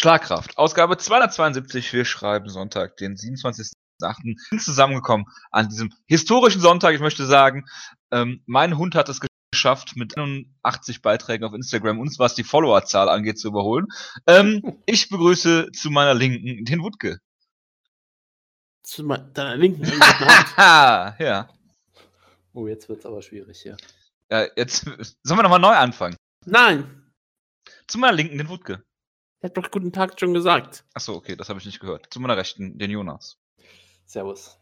Schlagkraft. Ausgabe 272. Wir schreiben Sonntag, den 27.8. Sind zusammengekommen an diesem historischen Sonntag. Ich möchte sagen, ähm, mein Hund hat es geschafft, mit 81 Beiträgen auf Instagram uns, was die Followerzahl angeht, zu überholen. Ähm, ich begrüße zu meiner Linken den Wutke. Zu deiner Linken? ja. Oh, jetzt wird's aber schwierig hier. Ja, jetzt sollen wir nochmal neu anfangen. Nein. Zu meiner Linken den Wutke. Er hat doch guten Tag schon gesagt. Achso, okay, das habe ich nicht gehört. Zu meiner Rechten den Jonas. Servus.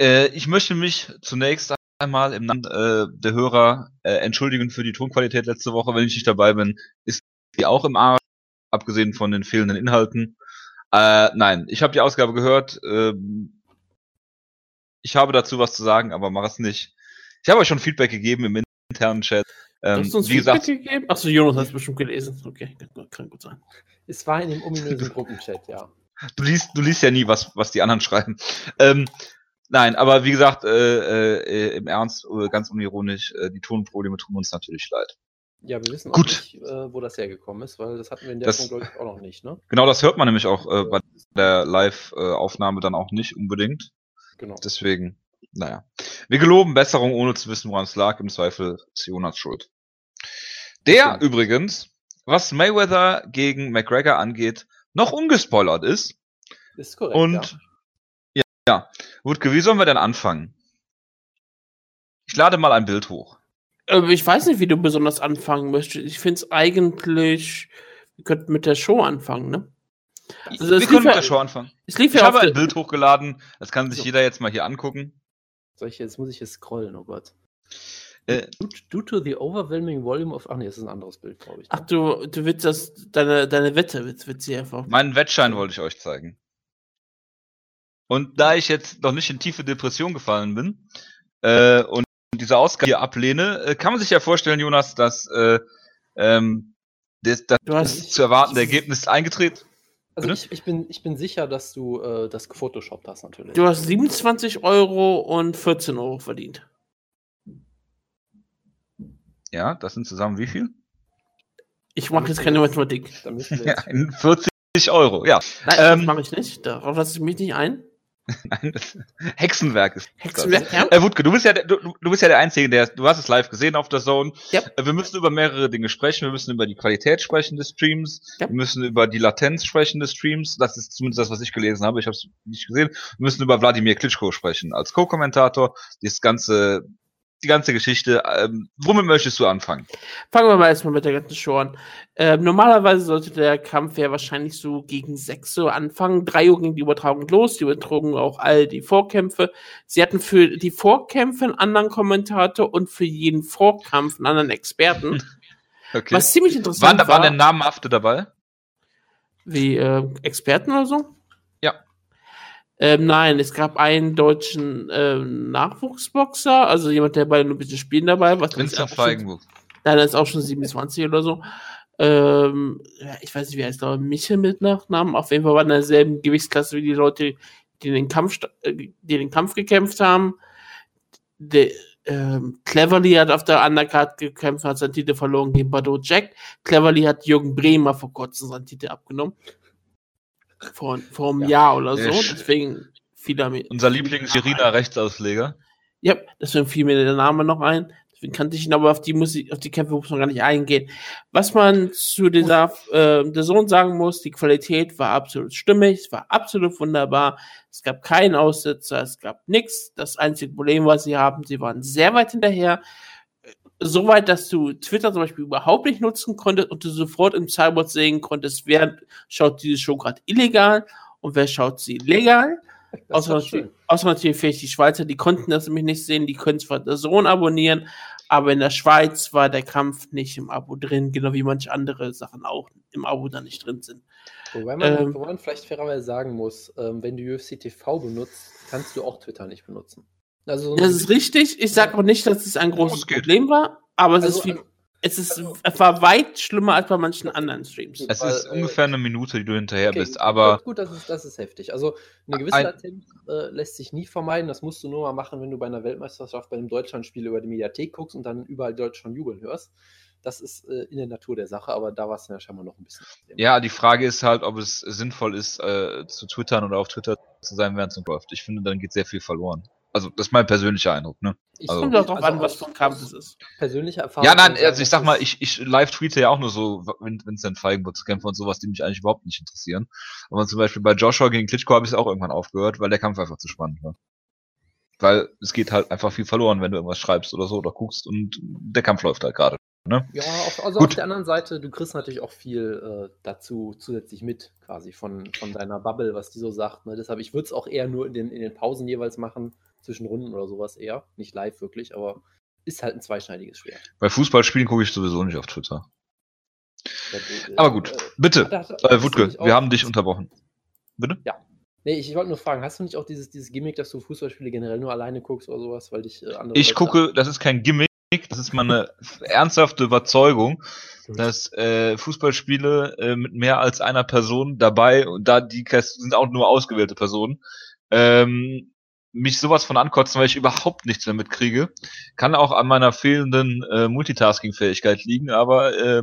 Äh, ich möchte mich zunächst einmal im Namen äh, der Hörer äh, entschuldigen für die Tonqualität letzte Woche, wenn ich nicht dabei bin. Ist die auch im Arsch, abgesehen von den fehlenden Inhalten. Äh, nein, ich habe die Ausgabe gehört. Ähm, ich habe dazu was zu sagen, aber mach es nicht. Ich habe euch schon Feedback gegeben im internen Chat. Ähm, Hast du uns wie Feedback gesagt, gegeben? Achso, Jonas hat es bestimmt gelesen. Okay, kann gut sein. Es war in dem ominösen Gruppenchat, ja. Du liest, du liest ja nie, was, was die anderen schreiben. Ähm, nein, aber wie gesagt, äh, äh, im Ernst, äh, ganz unironisch, äh, die Tonprobleme tun uns natürlich leid. Ja, wir wissen auch nicht, äh, wo das hergekommen ist, weil das hatten wir in der das, Form, glaube ich, auch noch nicht, ne? Genau, das hört man nämlich auch äh, bei der Live-Aufnahme dann auch nicht unbedingt. Genau. Deswegen, naja. Wir geloben Besserung, ohne zu wissen, woran es lag. Im Zweifel ist Jonas schuld. Der okay. übrigens, was Mayweather gegen McGregor angeht, noch ungespoilert ist. Ist korrekt. Und ja, ja. Wutke, wie sollen wir denn anfangen? Ich lade mal ein Bild hoch. Äh, ich weiß nicht, wie du besonders anfangen möchtest. Ich finde es eigentlich, wir könnten mit der Show anfangen, ne? Also wir können mit der Show anfangen. ich ja habe ein Bild hochgeladen, das kann sich so. jeder jetzt mal hier angucken. Soll ich, jetzt muss ich jetzt scrollen, oh Gott. Äh, due, to the overwhelming volume of. Ach nee, das ist ein anderes Bild, glaube ich. Ne? Ach, du, du willst das, deine, deine Wette wird, wird sie einfach. Meinen Wettschein wollte ich euch zeigen. Und da ich jetzt noch nicht in tiefe Depression gefallen bin äh, und diese Ausgabe hier ablehne, äh, kann man sich ja vorstellen, Jonas, dass äh, ähm, das, das, das zu erwartende Ergebnis eingetreten also ich, ich, bin, ich bin sicher, dass du äh, das gefotoshoppt hast natürlich. Du hast 27 Euro und 14 Euro verdient. Ja, das sind zusammen wie viel? Ich mache jetzt keine Mathematik. Ja, 40 Euro, ja. Nein, ähm, das mache ich nicht. Darauf lasse ich mich nicht ein. Nein, Hexenwerk ist. Hexenwerk, ja. Äh, Wutke, du bist ja, der, du, du bist ja der Einzige, der, du hast es live gesehen auf der Zone. Ja. Äh, wir müssen über mehrere Dinge sprechen. Wir müssen über die Qualität sprechen des Streams. Ja. Wir müssen über die Latenz sprechen des Streams. Das ist zumindest das, was ich gelesen habe. Ich habe es nicht gesehen. Wir müssen über Wladimir Klitschko sprechen als Co-Kommentator. Das ganze die ganze Geschichte. Ähm, womit möchtest du anfangen? Fangen wir mal erstmal mit der ganzen Show an. Ähm, normalerweise sollte der Kampf ja wahrscheinlich so gegen 6 Uhr anfangen. 3 Uhr ging die Übertragung los. Die übertrugen auch all die Vorkämpfe. Sie hatten für die Vorkämpfe einen anderen Kommentator und für jeden Vorkampf einen anderen Experten. Okay. Was ziemlich interessant waren, war. Waren denn namhafte dabei? Wie äh, Experten oder so? Ähm, nein, es gab einen deutschen ähm, Nachwuchsboxer, also jemand, der bei Olympischen Spielen dabei war. Vincent Feigenburg. Nein, der ist auch schon 27 oder so. Ähm, ich weiß nicht, wie heißt der, Michel mit Nachnamen. Auf jeden Fall war in derselben Gewichtsklasse wie die Leute, die den Kampf, äh, die den Kampf gekämpft haben. Der, ähm, Cleverly hat auf der Undercard gekämpft, hat seinen Titel verloren gegen Bado Jack. Cleverly hat Jürgen Bremer vor kurzem seinen Titel abgenommen vor, vor einem ja. Jahr oder so. Deswegen fiel da mir. Unser Lieblings-Irina-Rechtsausleger. Ja, deswegen fiel mir der Name noch ein. Deswegen kannte ich ihn, aber auf die Musik, auf die Kämpfe muss man gar nicht eingehen. Was man zu dieser äh, der Sohn sagen muss, die Qualität war absolut stimmig, es war absolut wunderbar. Es gab keinen Aussetzer, es gab nichts. Das einzige Problem, was sie haben, sie waren sehr weit hinterher so weit, dass du Twitter zum Beispiel überhaupt nicht nutzen konntest und du sofort im Cyborg sehen konntest, wer schaut diese Show gerade illegal und wer schaut sie legal. Außer natürlich, außer natürlich vielleicht die Schweizer, die konnten das nämlich nicht sehen, die können zwar der Sohn abonnieren, aber in der Schweiz war der Kampf nicht im Abo drin, genau wie manche andere Sachen auch im Abo da nicht drin sind. Wobei man, ähm, wo man vielleicht fairerweise sagen muss, ähm, wenn du UFC TV benutzt, kannst du auch Twitter nicht benutzen. Also, das ist richtig. Ich sage auch nicht, dass es ein großes Problem war, aber es also, ist viel, es ist, also, es war weit schlimmer als bei manchen anderen Streams. Es ist weil, ungefähr eine Minute, die du hinterher okay, bist, aber. Gut, das ist, das ist heftig. Also eine gewisse ein, Latenz äh, lässt sich nie vermeiden. Das musst du nur mal machen, wenn du bei einer Weltmeisterschaft, bei einem Deutschlandspiel über die Mediathek guckst und dann überall Deutschland jubeln hörst. das ist äh, in der Natur der Sache, aber da war es ja scheinbar noch ein bisschen. Ja, die Frage ist halt, ob es sinnvoll ist, äh, zu twittern oder auf Twitter zu sein, während es läuft. Ich finde, dann geht sehr viel verloren. Also, das ist mein persönlicher Eindruck, ne? Ich also, kommt auch drauf also an, was für ein Kampf es ist. Persönliche Erfahrung. Ja, nein, also ich sag mal, ich, ich live tweete ja auch nur so, wenn es dann Feigenbutz-Kämpfe und sowas, die mich eigentlich überhaupt nicht interessieren. Aber zum Beispiel bei Joshua gegen Klitschko habe ich es auch irgendwann aufgehört, weil der Kampf einfach zu spannend war. Weil es geht halt einfach viel verloren, wenn du irgendwas schreibst oder so oder guckst und der Kampf läuft halt gerade. Ne? Ja, auf, also Gut. auf der anderen Seite, du kriegst natürlich auch viel äh, dazu zusätzlich mit, quasi von, von deiner Bubble, was die so sagt. Ne? Deshalb, ich würde es auch eher nur in den, in den Pausen jeweils machen, zwischen Runden oder sowas eher. Nicht live wirklich, aber ist halt ein zweischneidiges Schwert. Bei Fußballspielen gucke ich sowieso nicht auf Twitter. Ja, aber gut, äh, bitte, äh, Wutke, wir haben dich unterbrochen. Bitte? Ja. Nee, ich, ich wollte nur fragen, hast du nicht auch dieses, dieses Gimmick, dass du Fußballspiele generell nur alleine guckst oder sowas, weil dich äh, andere. Ich Leute gucke, haben? das ist kein Gimmick, das ist meine ernsthafte Überzeugung, dass äh, Fußballspiele äh, mit mehr als einer Person dabei, und da die sind auch nur ausgewählte Personen, ähm, mich sowas von ankotzen, weil ich überhaupt nichts damit kriege. Kann auch an meiner fehlenden äh, Multitasking-Fähigkeit liegen, aber äh,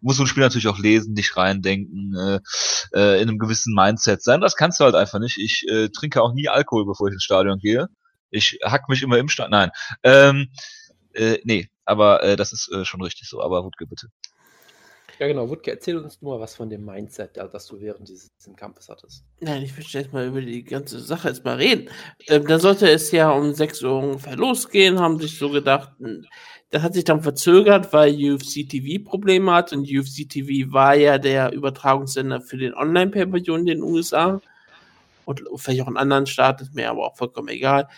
muss so ein Spiel natürlich auch lesen, dich reindenken, äh, äh, in einem gewissen Mindset sein. Das kannst du halt einfach nicht. Ich äh, trinke auch nie Alkohol, bevor ich ins Stadion gehe. Ich hack mich immer im Stadion. Nein. Ähm, äh, nee, aber äh, das ist äh, schon richtig so. Aber Wutke, bitte. Ja, genau. Wutke, erzähl uns nur was von dem Mindset, das du während dieses, dieses Kampfes hattest. Nein, ich möchte jetzt mal über die ganze Sache jetzt mal reden. Ähm, da sollte es ja um 6 Uhr ungefähr losgehen, haben sich so gedacht, das hat sich dann verzögert, weil UFC TV Probleme hat und UFC TV war ja der Übertragungssender für den Online-Pay-Per-View in den USA und vielleicht auch in anderen Staaten, ist mir aber auch vollkommen egal.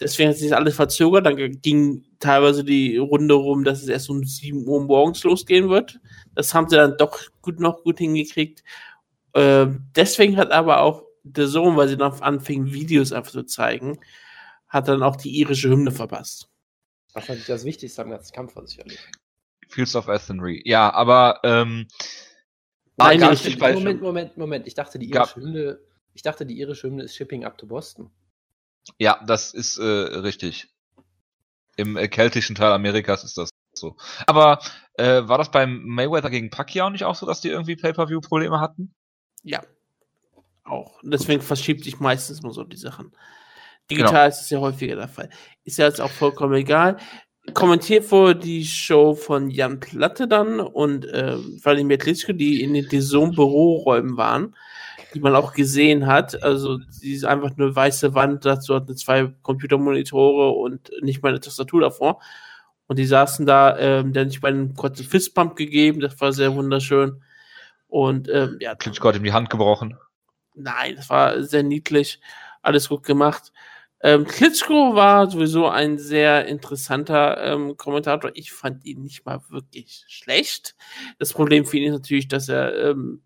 Deswegen hat sich alles verzögert. Dann ging teilweise die Runde rum, dass es erst um 7 Uhr morgens losgehen wird. Das haben sie dann doch gut noch gut hingekriegt. Äh, deswegen hat aber auch der Sohn, weil sie dann anfingen, Videos einfach zu zeigen, hat dann auch die irische Hymne verpasst. Wahrscheinlich das Wichtigste am ganzen Kampf war sicherlich. Fields of Athenry. Ja, aber ähm, Nein, Moment, Moment, Moment, Moment. Ich dachte, die irische Hymne, ich dachte, die irische Hymne ist Shipping up to Boston. Ja, das ist äh, richtig. Im äh, keltischen Teil Amerikas ist das so. Aber äh, war das beim Mayweather gegen Pacquiao nicht auch so, dass die irgendwie Pay-per-view-Probleme hatten? Ja, auch. Deswegen verschiebt sich meistens nur so die Sachen. Digital genau. ist es ja häufiger der Fall. Ist ja jetzt auch vollkommen egal. Kommentiert wurde die Show von Jan Platte dann und äh, Vladimir Klitschko, die in den Dessum-Büroräumen waren die man auch gesehen hat. Also sie ist einfach eine weiße Wand, dazu hat eine zwei Computermonitore und nicht mal eine Tastatur davor. Und die saßen da, ähm, der hat sich bei einem kurzen Fistpump gegeben, das war sehr wunderschön. Und ähm, ja. Klitschko hat ihm die Hand gebrochen. Nein, das war sehr niedlich, alles gut gemacht. Ähm, Klitschko war sowieso ein sehr interessanter ähm, Kommentator. Ich fand ihn nicht mal wirklich schlecht. Das Problem für ihn ist natürlich, dass er ähm,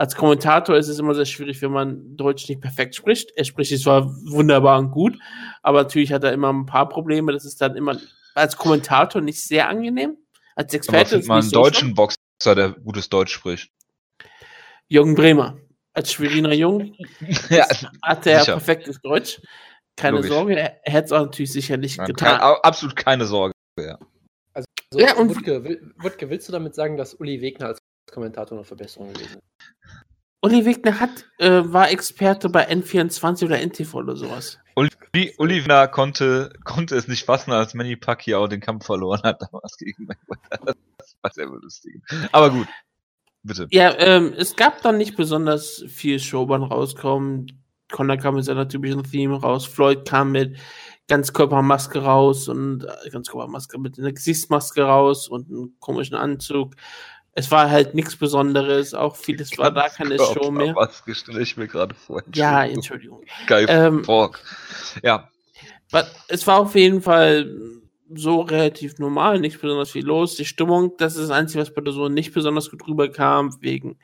als Kommentator ist es immer sehr schwierig, wenn man Deutsch nicht perfekt spricht. Er spricht es zwar wunderbar und gut, aber natürlich hat er immer ein paar Probleme. Das ist dann immer als Kommentator nicht sehr angenehm. Als Experte ist mal einen so deutschen Boxer, der gutes Deutsch spricht. Jürgen Bremer. Als Schweriner Jung ja, hat er sicher. perfektes Deutsch. Keine Logisch. Sorge, er, er hätte es auch natürlich sicherlich ja, getan. Kein, absolut keine Sorge, ja. Also, ja, und Wutke, Wutke, willst du damit sagen, dass Uli Wegner als Kommentator noch Verbesserungen gewesen? Uli Wegner hat, äh, war Experte bei N24 oder NTV oder sowas. Uli, Uli Wegner konnte, konnte es nicht fassen, als Manny Pacquiao den Kampf verloren hat damals gegen Mayweather. Das war sehr lustig. Aber gut, bitte. Ja, ähm, es gab dann nicht besonders viel Showbahn rauskommen. Conor kam mit seiner typischen Theme raus. Floyd kam mit Ganzkörpermaske raus und äh, Ganzkörpermaske mit einer Gesichtsmaske raus und einem komischen Anzug es war halt nichts Besonderes, auch vieles war da keine Show mehr. Was stelle ich mir gerade vor? Ja, Entschuldigung. Geil, ähm, Pork. Ja. Es war auf jeden Fall so relativ normal, nicht besonders viel los. Die Stimmung, das ist das Einzige, was bei der so nicht besonders gut rüberkam, wegen,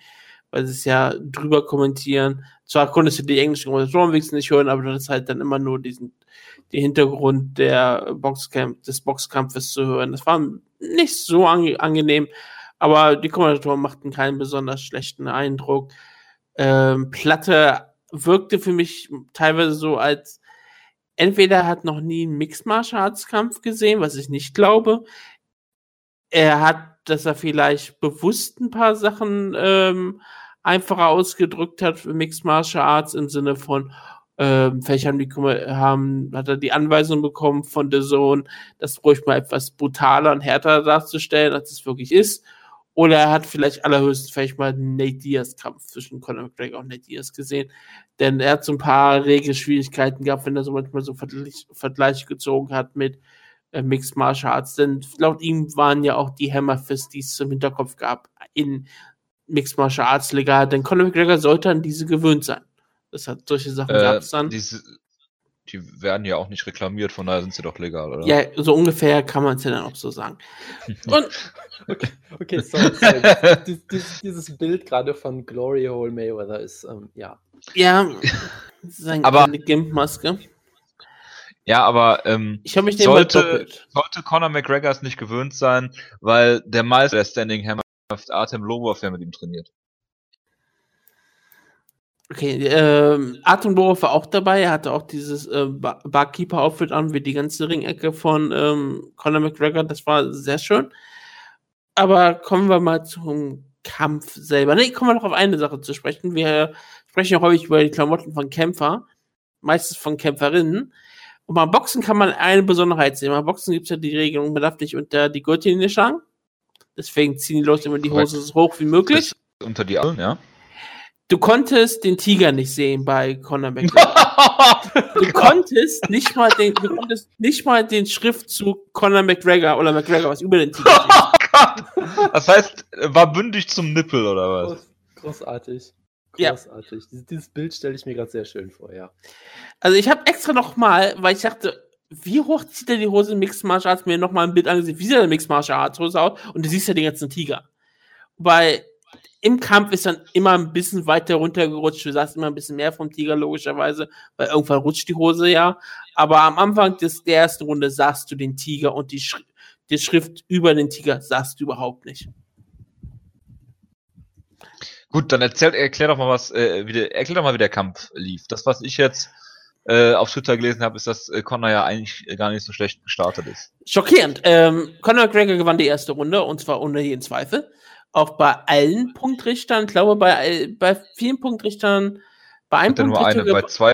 weil sie es ja drüber kommentieren. Zwar konntest du die englischen Kommentatoren wenigstens nicht hören, aber das ist halt dann immer nur diesen, den Hintergrund der Boxcamp, des Boxkampfes zu hören. Das war nicht so ange angenehm, aber die Kommentatoren machten keinen besonders schlechten Eindruck. Ähm, Platte wirkte für mich teilweise so, als entweder hat noch nie einen Mixed Martial Arts Kampf gesehen, was ich nicht glaube. er hat, dass er vielleicht bewusst ein paar Sachen ähm, einfacher ausgedrückt hat für Mixed Martial Arts im Sinne von, ähm, vielleicht haben die, haben, hat er die Anweisung bekommen von der Sohn, das ruhig mal etwas brutaler und härter darzustellen, als es wirklich ist. Oder er hat vielleicht allerhöchstens vielleicht mal den Nate Diaz-Kampf zwischen Conor McGregor und Nate Diaz gesehen. Denn er hat so ein paar Regelschwierigkeiten gehabt, wenn er so manchmal so Vergleich, Vergleiche gezogen hat mit äh, Mixed Martial Arts. Denn laut ihm waren ja auch die Hammerfists, die es im Hinterkopf gab, in Mixed Martial Arts legal. Denn Conor McGregor sollte an diese gewöhnt sein. Das hat solche Sachen äh, gab es dann. Diese, die werden ja auch nicht reklamiert, von daher sind sie doch legal, oder? Ja, so ungefähr kann man es ja dann auch so sagen. Und okay, okay, sorry, sorry. Dies, dies, dieses Bild gerade von Glory Hole Mayweather ist, ähm, ja. Ja, seine aber, Gimp-Maske. Ja, aber ähm, ich mich sollte, sollte Conor McGregor es nicht gewöhnt sein, weil der Meister der Standing Hammer Artem Lobov ja mit ihm trainiert. Okay, ähm, Atemborov war auch dabei. Er hatte auch dieses äh, Bar Barkeeper-Outfit an, wie die ganze Ringecke von ähm, Conor McGregor. Das war sehr schön. Aber kommen wir mal zum Kampf selber. Ne, kommen wir noch auf eine Sache zu sprechen. Wir sprechen ja häufig über die Klamotten von Kämpfer, meistens von Kämpferinnen. Und beim Boxen kann man eine Besonderheit sehen. Beim Boxen gibt es ja die Regelung, man darf nicht unter die Gürtellinie schlagen. Deswegen ziehen die Leute immer die Hose so hoch wie möglich. Das unter die Arme, ja. Du konntest den Tiger nicht sehen bei Conor McGregor. du konntest nicht mal den, du konntest nicht mal den Schriftzug Conor McGregor oder McGregor was über den Tiger steht. das heißt, war bündig zum Nippel oder was? Großartig. Großartig. Ja. Dieses Bild stelle ich mir gerade sehr schön vor, ja. Also ich habe extra noch mal, weil ich dachte, wie hoch zieht er die Hose in Mixed Martial Arts? Mir noch mal ein Bild angesehen, wie sieht der Mixed Martial Arts Hose aus? Und du siehst ja den ganzen Tiger. Weil im Kampf ist dann immer ein bisschen weiter runtergerutscht. Du sagst immer ein bisschen mehr vom Tiger, logischerweise, weil irgendwann rutscht die Hose ja. Aber am Anfang des, der ersten Runde sahst du den Tiger und die, Schri die Schrift über den Tiger sahst du überhaupt nicht. Gut, dann erzähl, erklär doch mal was, äh, wie der, erklär doch mal, wie der Kampf lief. Das, was ich jetzt äh, auf Twitter gelesen habe, ist, dass äh, Connor ja eigentlich gar nicht so schlecht gestartet ist. Schockierend. Ähm, Conor McGregor gewann die erste Runde und zwar ohne jeden Zweifel auch bei allen Punktrichtern, ich glaube bei, bei vielen Punktrichtern, bei einem Punktrichter eine, bei zwei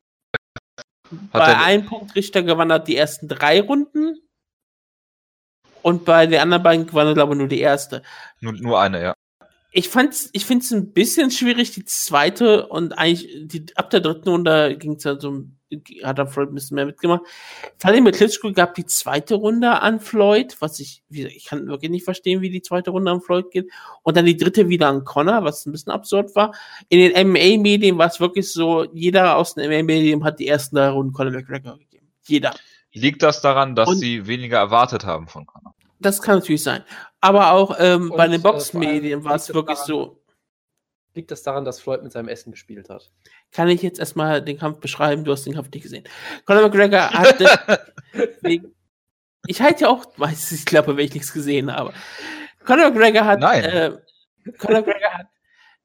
bei einem Punktrichter gewann er die ersten drei Runden und bei den anderen beiden gewann er glaube ich nur die erste. Nur, nur eine, ja. Ich fand's, ich find's ein bisschen schwierig, die zweite und eigentlich die, ab der dritten Runde ging es ja so hat er Floyd ein bisschen mehr mitgemacht. Vladimir Klitschko gab die zweite Runde an Floyd, was ich, ich kann wirklich nicht verstehen, wie die zweite Runde an Floyd geht. Und dann die dritte wieder an Connor, was ein bisschen absurd war. In den MMA-Medien war es wirklich so, jeder aus den MMA-Medien hat die ersten drei Runden Conor McGregor gegeben. Jeder. Liegt das daran, dass Und sie weniger erwartet haben von Connor? Das kann natürlich sein. Aber auch ähm, bei den äh, Boxmedien war es wirklich so liegt das daran, dass Floyd mit seinem Essen gespielt hat? Kann ich jetzt erstmal den Kampf beschreiben? Du hast den Kampf nicht gesehen. Conor McGregor hatte. ich halte ja auch meistens ich glaube, wenn ich nichts gesehen habe. Conor McGregor hat. Nein. Äh, Conor McGregor hat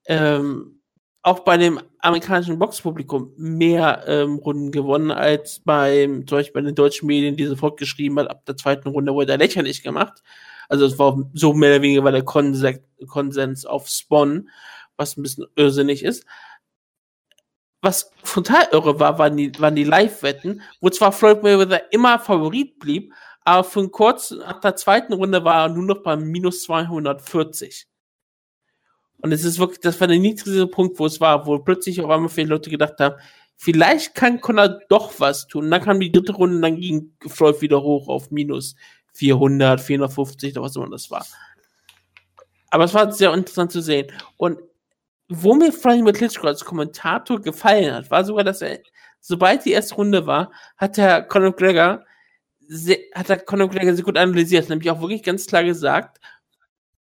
ähm, auch bei dem amerikanischen Boxpublikum mehr ähm, Runden gewonnen als beim, zum Beispiel bei den deutschen Medien, die sofort geschrieben hat, ab der zweiten Runde wurde er lächerlich gemacht. Also es war so mehr oder weniger war der Konsens, Konsens auf Spawn was ein bisschen irrsinnig ist. Was total irre war, waren die, waren die Live-Wetten, wo zwar Floyd Mayweather immer Favorit blieb, aber für einen kurzen, nach der zweiten Runde war er nur noch bei minus 240. Und es ist wirklich, das war der niedrigste Punkt, wo es war, wo plötzlich auf einmal viele Leute gedacht haben, vielleicht kann Conor doch was tun. Und dann kam die dritte Runde, und dann ging Floyd wieder hoch auf minus 400, 450, oder was immer das war. Aber es war sehr interessant zu sehen. Und wo mir Vladimir Klitschko als Kommentator gefallen hat, war sogar, dass er, sobald die erste Runde war, hat der Conor McGregor, hat der Conor McGregor sehr gut analysiert, nämlich auch wirklich ganz klar gesagt,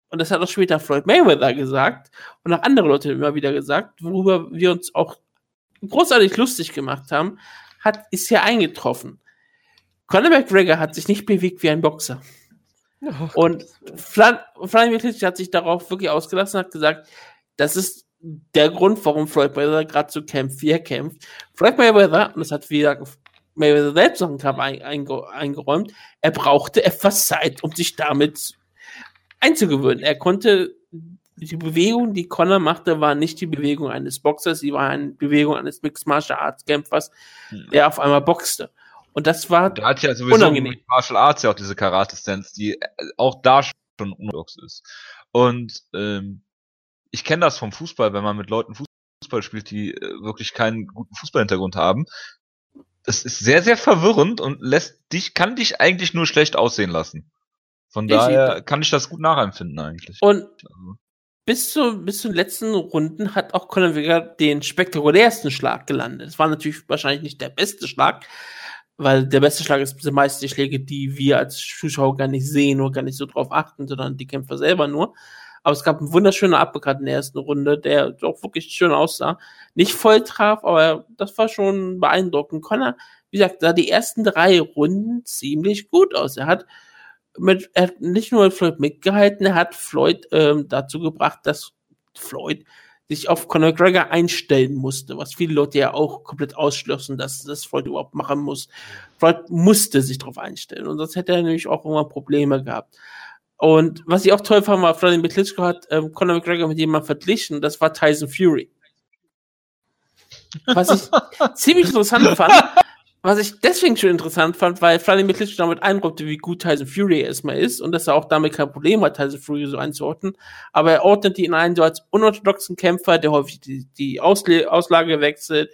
und das hat auch später Floyd Mayweather gesagt und auch andere Leute immer wieder gesagt, worüber wir uns auch großartig lustig gemacht haben, hat, ist hier eingetroffen. Conor McGregor hat sich nicht bewegt wie ein Boxer. Oh, und Vladimir Klitschko hat sich darauf wirklich ausgelassen, hat gesagt, das ist der Grund, warum Floyd Mayweather gerade zu Camp 4 kämpft. Floyd Mayweather, und das hat wieder Mayweather selbst noch einen Kampf eingeräumt, er brauchte etwas Zeit, um sich damit einzugewöhnen. Er konnte die Bewegung, die Connor machte, war nicht die Bewegung eines Boxers, sie war eine Bewegung eines Mixed Martial Arts Kämpfers, hm. der auf einmal boxte. Und das war der hat ja sowieso unangenehm. mit Martial Arts ja auch diese Karate-Stance, die äh, auch da schon unorthodox ist. Und ähm, ich kenne das vom Fußball, wenn man mit Leuten Fußball spielt, die äh, wirklich keinen guten Fußballhintergrund haben. Das ist sehr, sehr verwirrend und lässt dich, kann dich eigentlich nur schlecht aussehen lassen. Von daher kann ich das gut nachempfinden eigentlich. Und also. bis zu, bis zu den letzten Runden hat auch Conor Vega den spektakulärsten Schlag gelandet. Es war natürlich wahrscheinlich nicht der beste Schlag, weil der beste Schlag ist die Schläge, die wir als Zuschauer gar nicht sehen oder gar nicht so drauf achten, sondern die Kämpfer selber nur. Aber es gab einen wunderschönen Uppercut in der ersten Runde, der doch wirklich schön aussah. Nicht voll traf, aber das war schon beeindruckend. Connor, wie gesagt, sah die ersten drei Runden ziemlich gut aus. Er hat mit, er hat nicht nur mit Floyd mitgehalten, er hat Floyd ähm, dazu gebracht, dass Floyd sich auf Conor McGregor einstellen musste, was viele Leute ja auch komplett ausschlossen, dass das Floyd überhaupt machen muss. Floyd musste sich darauf einstellen und sonst hätte er nämlich auch immer Probleme gehabt. Und was ich auch toll fand, war, Vladimir Klitschko hat ähm, Conor McGregor mit jemandem verglichen, das war Tyson Fury. Was ich ziemlich interessant fand, was ich deswegen schon interessant fand, weil Vladimir Klitschko damit einräumte, wie gut Tyson Fury erstmal ist und dass er auch damit kein Problem hat, Tyson Fury so einzuordnen. Aber er ordnet ihn ein so als unorthodoxen Kämpfer, der häufig die, die Ausle Auslage wechselt,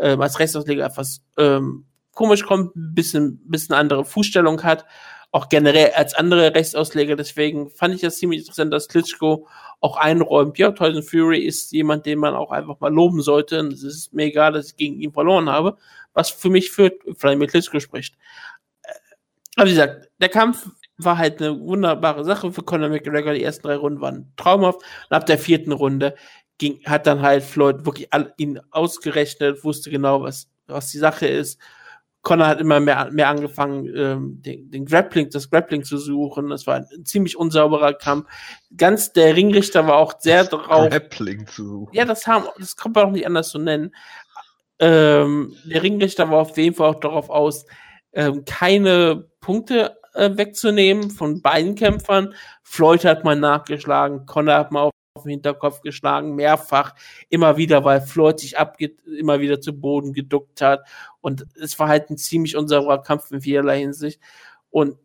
ähm, als Rechtsausleger etwas ähm, komisch kommt, ein bisschen, bisschen andere Fußstellung hat, auch generell als andere Rechtsausleger. Deswegen fand ich das ziemlich interessant, dass Klitschko auch einräumt, ja, Tyson Fury ist jemand, den man auch einfach mal loben sollte. Und es ist mir egal, dass ich gegen ihn verloren habe was für mich für Vladimir Klitschko spricht. Äh, aber wie gesagt, der Kampf war halt eine wunderbare Sache für Conor McGregor. Die ersten drei Runden waren traumhaft. Und ab der vierten Runde ging, hat dann halt Floyd wirklich all, ihn ausgerechnet, wusste genau, was, was die Sache ist. Conor hat immer mehr, mehr angefangen, ähm, den, den Grappling, das Grappling zu suchen. Das war ein ziemlich unsauberer Kampf. Ganz der Ringrichter war auch sehr drauf. Grappling zu suchen. Ja, das haben, das kann man auch nicht anders so nennen. Ähm, der Ringrichter war auf jeden Fall auch darauf aus, ähm, keine Punkte äh, wegzunehmen von beiden Kämpfern. Floyd hat mal nachgeschlagen, Conor hat mal auf, den Hinterkopf geschlagen, mehrfach, immer wieder, weil Floyd sich abge immer wieder zu Boden geduckt hat. Und es war halt ein ziemlich unsauberer Kampf in vielerlei Hinsicht. Und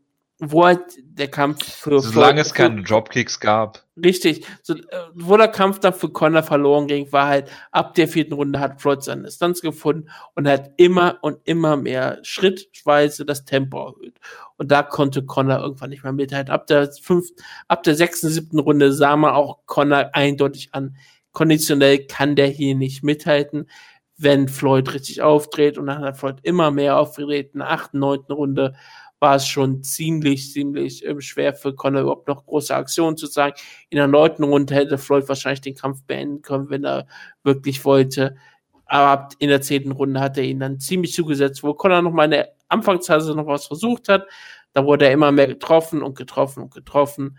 wo halt der Kampf für Solange es keine Dropkicks gab. Richtig. So, äh, wo der Kampf dann für Conor verloren ging, war halt, ab der vierten Runde hat Floyd seine Distanz gefunden und hat immer und immer mehr schrittweise das Tempo erhöht. Und da konnte Conor irgendwann nicht mehr mithalten. Ab der fünften, ab der sechsten, siebten Runde sah man auch Conor eindeutig an. Konditionell kann der hier nicht mithalten wenn Floyd richtig aufdreht und dann hat Floyd immer mehr aufgedreht. In der achten, neunten Runde war es schon ziemlich, ziemlich äh, schwer für Conor überhaupt noch große Aktionen zu zeigen. In der neunten Runde hätte Floyd wahrscheinlich den Kampf beenden können, wenn er wirklich wollte. Aber in der zehnten Runde hat er ihn dann ziemlich zugesetzt, wo Conor noch mal in der Anfangsphase noch was versucht hat. Da wurde er immer mehr getroffen und getroffen und getroffen.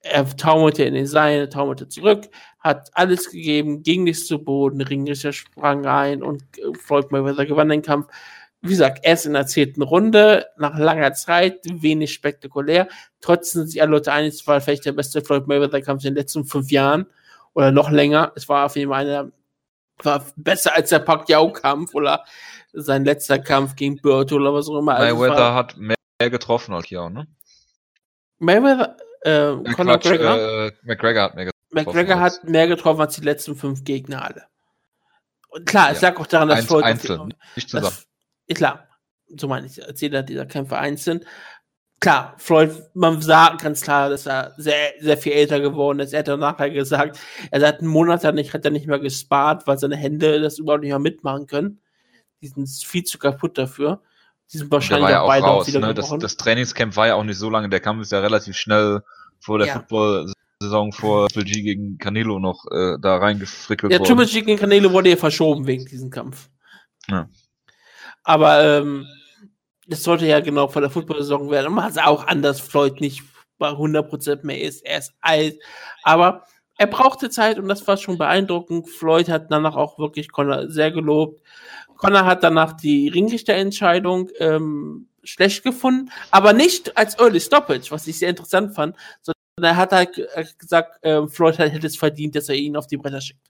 Er taumelte in den Seilen, taumelte zurück, hat alles gegeben, ging nicht zu Boden, Ringrichter sprang rein und äh, Floyd Mayweather gewann den Kampf wie gesagt, erst in der zehnten Runde, nach langer Zeit, wenig spektakulär. Trotzdem sind sich alle Leute einig, es war vielleicht der beste Floyd Mayweather-Kampf in den letzten fünf Jahren oder noch länger. Es war auf jeden Fall einer, war besser als der Pacquiao-Kampf oder sein letzter Kampf gegen Berto oder was auch immer. Also Mayweather hat mehr getroffen als Pacquiao, ne? Mayweather, äh, ja, Conor Quatsch, McGregor? Äh, McGregor hat mehr getroffen. McGregor hat mehr getroffen als die letzten fünf Gegner alle. Und klar, ja. es lag auch daran, dass Eins, Floyd einzeln, nicht zusammen. Dass, klar, so meine ich, als jeder dieser Kämpfer einzeln. Klar, Floyd, man sagt ganz klar, dass er sehr, sehr viel älter geworden ist. Er hat dann nachher gesagt, er hat einen Monat dann nicht, hat er nicht mehr gespart, weil seine Hände das überhaupt nicht mehr mitmachen können. Die sind viel zu kaputt dafür. Die sind wahrscheinlich auch, auch beide raus, wieder ne? das, das Trainingscamp war ja auch nicht so lange. Der Kampf ist ja relativ schnell vor der ja. Football Saison vor Triple G gegen Canelo noch äh, da reingefrickelt ja, worden. Ja, Triple G gegen Canelo wurde ja verschoben wegen diesem Kampf. Ja. Aber ähm, das sollte ja genau vor der Football-Saison werden. Und man hat auch anders, Floyd nicht bei 100% mehr ist. Er ist alt. Aber er brauchte Zeit und das war schon beeindruckend. Floyd hat danach auch wirklich Connor sehr gelobt. Connor hat danach die Ringrichterentscheidung ähm, schlecht gefunden, aber nicht als Early Stoppage, was ich sehr interessant fand, sondern er hat halt gesagt, äh, Floyd hätte es verdient, dass er ihn auf die Bretter schickt.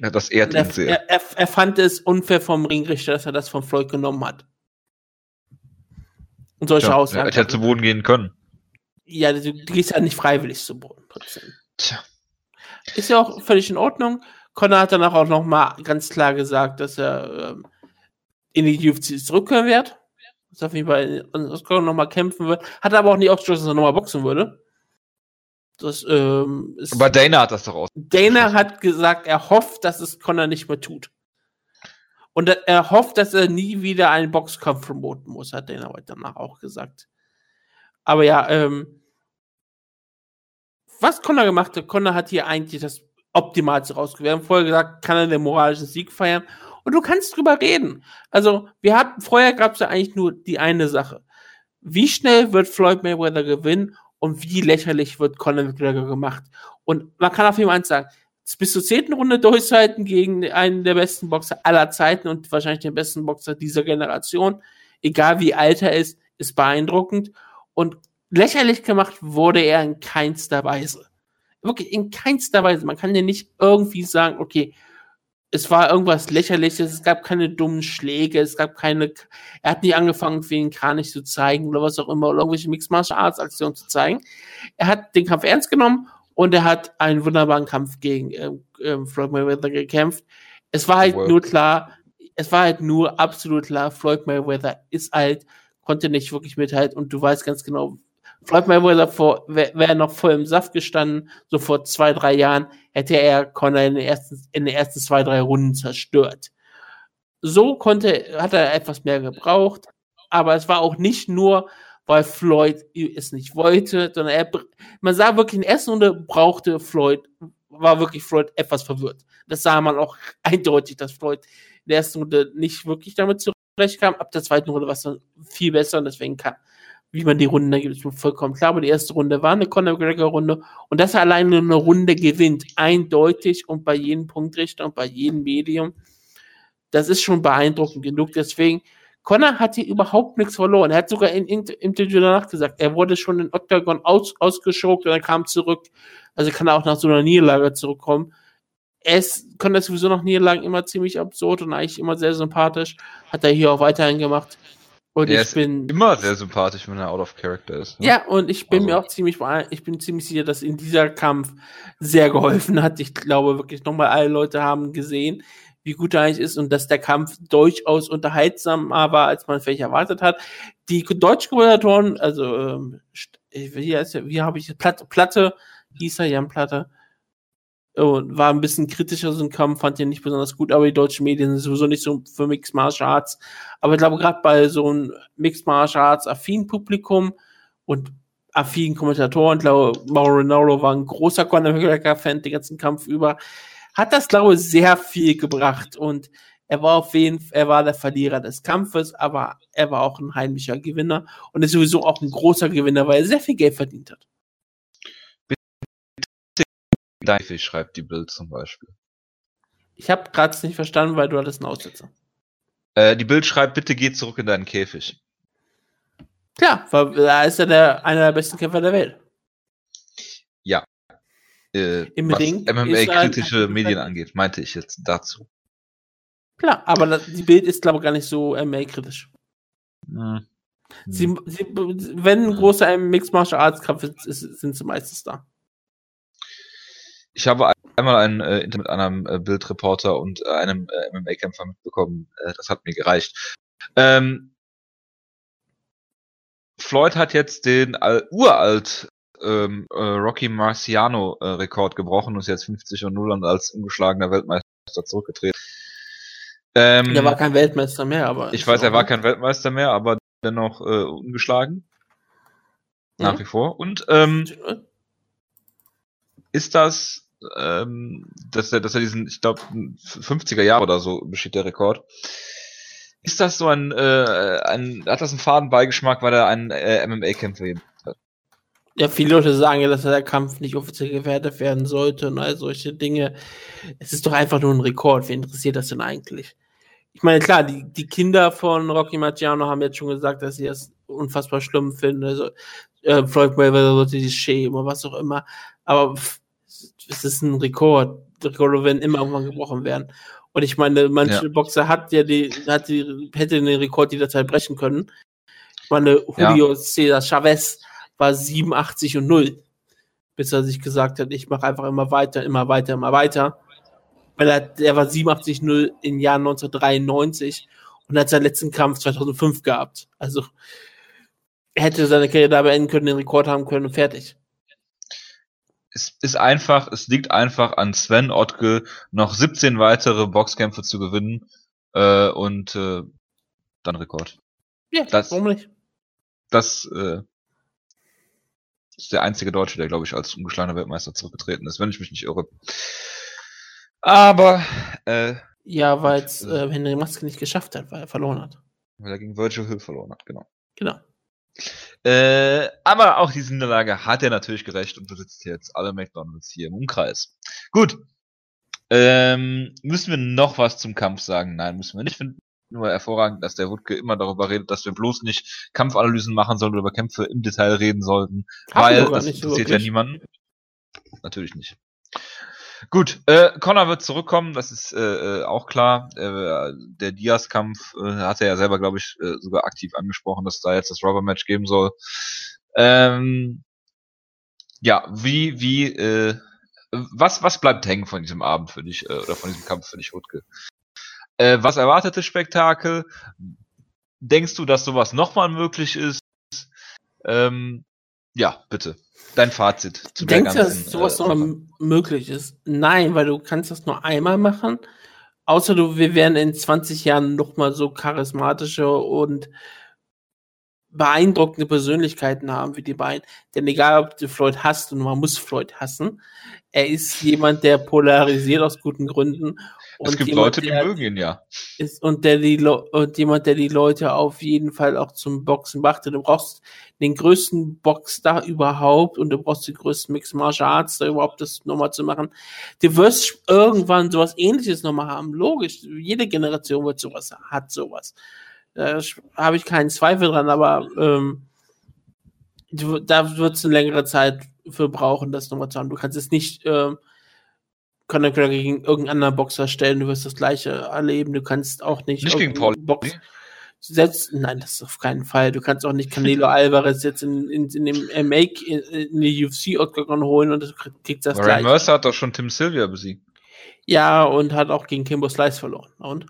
Ja, das ehrt ihn sehr. Er, er, er, fand es unfair vom Ringrichter, dass er das von Floyd genommen hat. Und solche ja, Aussagen. Er hätte zu Boden gehen können. Ja, du, du gehst ja nicht freiwillig zu Boden. Trotzdem. Tja. Ist ja auch völlig in Ordnung. Connor hat danach auch noch mal ganz klar gesagt, dass er ähm, in die UFC zurückkehren wird. Dass er auf jeden Fall in Connor noch mal kämpfen wird. Hat aber auch nicht ausgeschlossen, dass er noch mal boxen würde. Das, ähm, ist, aber Dana hat das doch aus. Dana hat gesagt, er hofft, dass es Connor nicht mehr tut. Und er hofft, dass er nie wieder einen Boxkampf promoten muss, hat Dana heute danach auch gesagt. Aber ja, ähm, was Connor gemacht hat, Connor hat hier eigentlich das Optimalste rausgewählt. Wir haben vorher gesagt, kann er den moralischen Sieg feiern. Und du kannst drüber reden. Also, wir hatten, vorher gab es ja eigentlich nur die eine Sache. Wie schnell wird Floyd Mayweather gewinnen und wie lächerlich wird Conor McGregor gemacht? Und man kann auf jeden Fall eins sagen, bis zur zehnten Runde durchhalten gegen einen der besten Boxer aller Zeiten und wahrscheinlich den besten Boxer dieser Generation, egal wie alt er ist, ist beeindruckend. Und lächerlich gemacht wurde er in keinster Weise. Wirklich in keinster Weise. Man kann ja nicht irgendwie sagen, okay, es war irgendwas lächerliches, es gab keine dummen Schläge, es gab keine, er hat nie angefangen, wie den Kranich zu zeigen oder was auch immer, oder irgendwelche Mixed Martial Arts Aktionen zu zeigen. Er hat den Kampf ernst genommen und er hat einen wunderbaren Kampf gegen äh, äh, Floyd Mayweather gekämpft. Es war halt wow. nur klar, es war halt nur absolut klar, Floyd Mayweather ist alt, konnte nicht wirklich mithalten und du weißt ganz genau, Floyd Mayweather vor, wäre wär noch voll im Saft gestanden, so vor zwei, drei Jahren, hätte er Conor in den ersten, in den ersten zwei, drei Runden zerstört. So konnte, hat er etwas mehr gebraucht, aber es war auch nicht nur, weil Floyd es nicht wollte, sondern er, man sah wirklich in der ersten Runde brauchte Floyd, war wirklich Floyd etwas verwirrt. Das sah man auch eindeutig, dass Floyd in der ersten Runde nicht wirklich damit zurechtkam. Ab der zweiten Runde war es dann viel besser und deswegen kam, wie man die Runden da gibt, ist mir vollkommen klar. Aber die erste Runde war eine Conor McGregor-Runde und dass er alleine eine Runde gewinnt, eindeutig und bei jedem Punktrichter und bei jedem Medium, das ist schon beeindruckend genug. Deswegen, Conor hat hier überhaupt nichts verloren. Er hat sogar in, in, im Interview danach gesagt, er wurde schon in Octagon aus, ausgeschokt und er kam zurück. Also kann er auch nach so einer Niederlage zurückkommen. Ist, kann das sowieso nach Niederlagen immer ziemlich absurd und eigentlich immer sehr sympathisch. Hat er hier auch weiterhin gemacht. Und der ich bin immer sehr sympathisch, wenn er out of character ist. Ne? Ja, und ich bin also. mir auch ziemlich, ich bin ziemlich sicher, dass in dieser Kampf sehr geholfen hat. Ich glaube wirklich nochmal, alle Leute haben gesehen, wie gut er eigentlich ist und dass der Kampf durchaus unterhaltsamer war, als man vielleicht erwartet hat. Die deutschen Kommentatoren, also ähm, wie, heißt wie habe ich Platte, Platte, hieß er Jan Platte, war ein bisschen kritischer so ein Kampf, fand den nicht besonders gut, aber die deutschen Medien sind sowieso nicht so für Mixed Martial Arts. Aber ich glaube, gerade bei so einem Mixed Martial Arts affinen Publikum und affinen Kommentatoren, glaube Mauro Ronaldo war ein großer Conor McGregor-Fan den ganzen Kampf über, hat das, glaube ich, sehr viel gebracht und er war auf jeden Fall, er war der Verlierer des Kampfes, aber er war auch ein heimlicher Gewinner und ist sowieso auch ein großer Gewinner, weil er sehr viel Geld verdient hat. Käfig schreibt die Bild zum Beispiel. Ich habe gerade nicht verstanden, weil du hattest einen Aussetzer. Äh, die Bild schreibt, bitte geh zurück in deinen Käfig. Klar, weil da ist er der, einer der besten Kämpfer der Welt. Ja. Äh, Im was Ring MMA-kritische Medien angeht, meinte ich jetzt dazu. Klar, aber das, die Bild ist, glaube ich, gar nicht so MMA-kritisch. Hm. Sie, sie, wenn ein großer Mixed Martial Arts Kampf ist, sind sie meistens da. Ich habe einmal ein äh, Interview mit einem äh, Bildreporter und äh, einem äh, MMA-Kämpfer mitbekommen. Äh, das hat mir gereicht. Ähm, Floyd hat jetzt den all, uralt ähm, äh, Rocky Marciano äh, gebrochen und ist jetzt 50 und 0 und als ungeschlagener Weltmeister zurückgetreten. Ähm, er war kein Weltmeister mehr, aber. Ich weiß, er war kein Weltmeister mehr, aber dennoch äh, ungeschlagen. Nach mhm. wie vor. Und ähm, ist das ähm, dass er, dass er diesen, ich glaube, 50er Jahre oder so besteht der Rekord. Ist das so ein, äh, ein hat das einen faden Beigeschmack, weil er einen äh, MMA-Kämpfer hat? Ja, viele Leute sagen ja, dass der Kampf nicht offiziell gewertet werden sollte und all solche Dinge. Es ist doch einfach nur ein Rekord. Wen interessiert das denn eigentlich? Ich meine, klar, die, die Kinder von Rocky Marciano haben jetzt schon gesagt, dass sie das unfassbar schlimm finden. Also, äh, Floyd Mayweather sollte sich schämen oder was auch immer. Aber es ist ein Rekord. Rekorde werden immer irgendwann gebrochen werden. Und ich meine, manche ja. Boxer hat ja die, hat die, hätte den Rekord jederzeit brechen können. Ich meine, Julio ja. Cesar Chavez war 87 und 0. Bis er sich gesagt hat, ich mache einfach immer weiter, immer weiter, immer weiter. Weil er, er war 87-0 im Jahr 1993 und hat seinen letzten Kampf 2005 gehabt. Also er hätte seine Karriere da beenden können, den Rekord haben können und fertig. Es ist einfach, es liegt einfach an Sven Ottke, noch 17 weitere Boxkämpfe zu gewinnen äh, und äh, dann Rekord. Ja, das, warum nicht? Das äh, ist der einzige Deutsche, der, glaube ich, als ungeschlagener Weltmeister zurückgetreten ist, wenn ich mich nicht irre. Aber äh, ja, weil es äh, Henry Maske nicht geschafft hat, weil er verloren hat. Weil er gegen Virgil Hill verloren hat, genau. Genau. Äh, aber auch diese Niederlage hat er natürlich gerecht und besitzt jetzt alle McDonalds hier im Umkreis. Gut. Ähm, müssen wir noch was zum Kampf sagen? Nein, müssen wir nicht. Finden nur hervorragend, dass der Wutke immer darüber redet, dass wir bloß nicht Kampfanalysen machen sollen oder über Kämpfe im Detail reden sollten, Haben weil das interessiert ja niemanden. Natürlich nicht. Gut, äh, Connor wird zurückkommen, das ist äh, äh, auch klar. Äh, der Diaz-Kampf äh, hat er ja selber, glaube ich, äh, sogar aktiv angesprochen, dass da jetzt das Rubber-Match geben soll. Ähm, ja, wie, wie, äh, was, was bleibt hängen von diesem Abend für dich, äh, oder von diesem Kampf für dich, Rutke? Äh, was erwartet das Spektakel? Denkst du, dass sowas nochmal möglich ist? Ähm, ja, bitte. Dein Fazit. Zu du denkst, ganzen, dass sowas äh, noch möglich ist? Nein, weil du kannst das nur einmal machen. Außer du, wir werden in 20 Jahren noch mal so charismatische und beeindruckende Persönlichkeiten haben wie die beiden. Denn egal, ob du Floyd hast und man muss Floyd hassen, er ist jemand, der polarisiert aus guten Gründen und es gibt jemand, Leute, die mögen ihn ja. Ist, und, der die und jemand, der die Leute auf jeden Fall auch zum Boxen macht. Du brauchst den größten Boxstar überhaupt und du brauchst den größten Mixed Martial Arts da überhaupt das nochmal zu machen. Du wirst irgendwann sowas ähnliches nochmal haben. Logisch. Jede Generation wird sowas, hat sowas. Da habe ich keinen Zweifel dran, aber ähm, du, da wird es eine längere Zeit für brauchen, das nochmal zu haben. Du kannst es nicht ähm, Conor McGregor gegen irgendeinen anderen Boxer stellen, du wirst das gleiche erleben. Du kannst auch nicht. Nicht gegen Paul. Box selbst, nein, das ist auf keinen Fall. Du kannst auch nicht Canelo Alvarez jetzt in, in, in dem Make in, in die UFC Octagon holen und du kriegst das gleiche. Mercer hat doch schon Tim Sylvia besiegt. Ja, und hat auch gegen Kimbo Slice verloren. Und?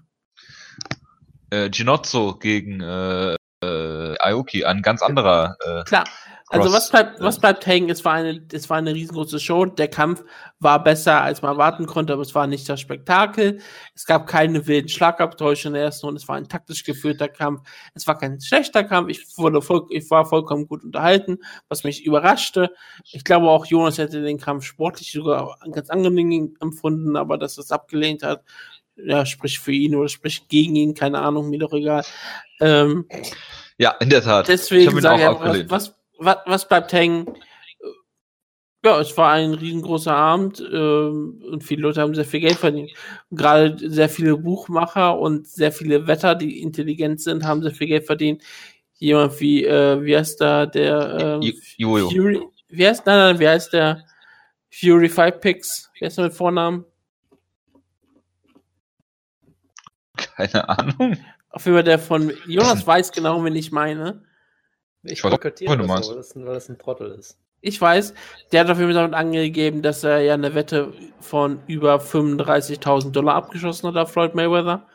Äh, Ginozzo gegen äh, äh, Aoki, ein ganz anderer. Äh, Klar, also was bleibt, was bleibt hängen? Es war eine, es war eine riesengroße Show. Der Kampf war besser, als man erwarten konnte, aber es war nicht das Spektakel. Es gab keine wilden Schlagabtäusche in der ersten Runde. Es war ein taktisch geführter Kampf. Es war kein schlechter Kampf. Ich wurde voll, ich war vollkommen gut unterhalten, was mich überraschte. Ich glaube auch Jonas hätte den Kampf sportlich sogar ganz angenehm empfunden, aber dass er es abgelehnt hat, ja, spricht für ihn oder spricht gegen ihn, keine Ahnung, mir doch egal. Ähm, ja, in der Tat. Deswegen sage ich, was, was, was bleibt hängen? Ja, es war ein riesengroßer Abend ähm, und viele Leute haben sehr viel Geld verdient. Gerade sehr viele Buchmacher und sehr viele Wetter, die intelligent sind, haben sehr viel Geld verdient. Jemand wie, äh, wie heißt da der äh. Fury? Wie heißt, nein, nein, wie heißt der Fury Five Picks? Wer ist der mit Vornamen? Keine Ahnung. Auf jeden Fall der von Jonas weiß genau, wen ich meine. Ich boykottiere das, meinst. weil, das, weil das ein Trottel ist. Ich weiß, der hat auf jeden Fall damit angegeben, dass er ja eine Wette von über 35.000 Dollar abgeschossen hat auf Floyd Mayweather.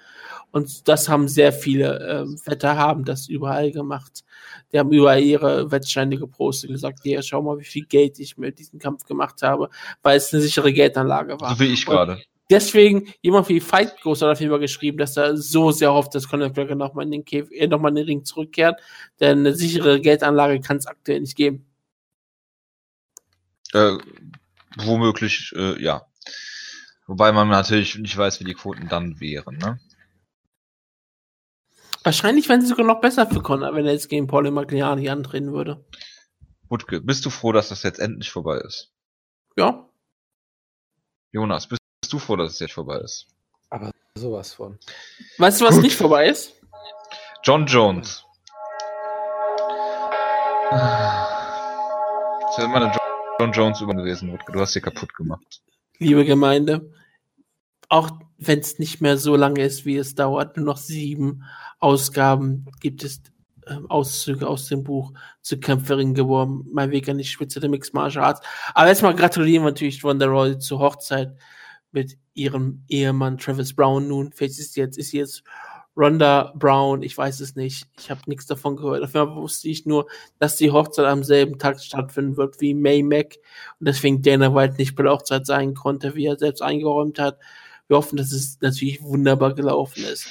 Und das haben sehr viele äh, Wetter haben das überall gemacht. Die haben überall ihre Wettscheine gepostet und gesagt, ja, schau mal, wie viel Geld ich mit diesem Kampf gemacht habe, weil es eine sichere Geldanlage war. So wie ich gerade. Deswegen, jemand wie Fight Ghost hat auf jeden Fall geschrieben, dass er so sehr hofft, dass Conor McGregor nochmal in den Käf äh, nochmal in den Ring zurückkehrt. Denn eine sichere Geldanlage kann es aktuell nicht geben. Äh, womöglich, äh, ja. Wobei man natürlich nicht weiß, wie die Quoten dann wären, ne? Wahrscheinlich wären sie sogar noch besser für Conor, wenn er jetzt gegen Paul Magliani antreten würde. Wutke, bist du froh, dass das jetzt endlich vorbei ist? Ja. Jonas, bist bist du froh, dass es jetzt vorbei ist? Aber sowas von. Weißt du, was Gut. nicht vorbei ist? John Jones. Das wäre immer eine John Jones über gewesen. Du hast sie kaputt gemacht. Liebe Gemeinde, auch wenn es nicht mehr so lange ist, wie es dauert, nur noch sieben Ausgaben gibt es ähm, Auszüge aus dem Buch zu Kämpferin geworden. Mein Weg an die Spitze der Mixed Martial Arts. Aber erstmal gratulieren wir natürlich Ronda Roy zur Hochzeit mit ihrem Ehemann Travis Brown nun. Vielleicht ist sie jetzt, ist sie jetzt Ronda Brown, ich weiß es nicht. Ich habe nichts davon gehört. Auf Fall wusste ich nur, dass die Hochzeit am selben Tag stattfinden wird wie May Mac und deswegen Dana White nicht bei der Hochzeit sein konnte, wie er selbst eingeräumt hat. Wir hoffen, dass es natürlich wunderbar gelaufen ist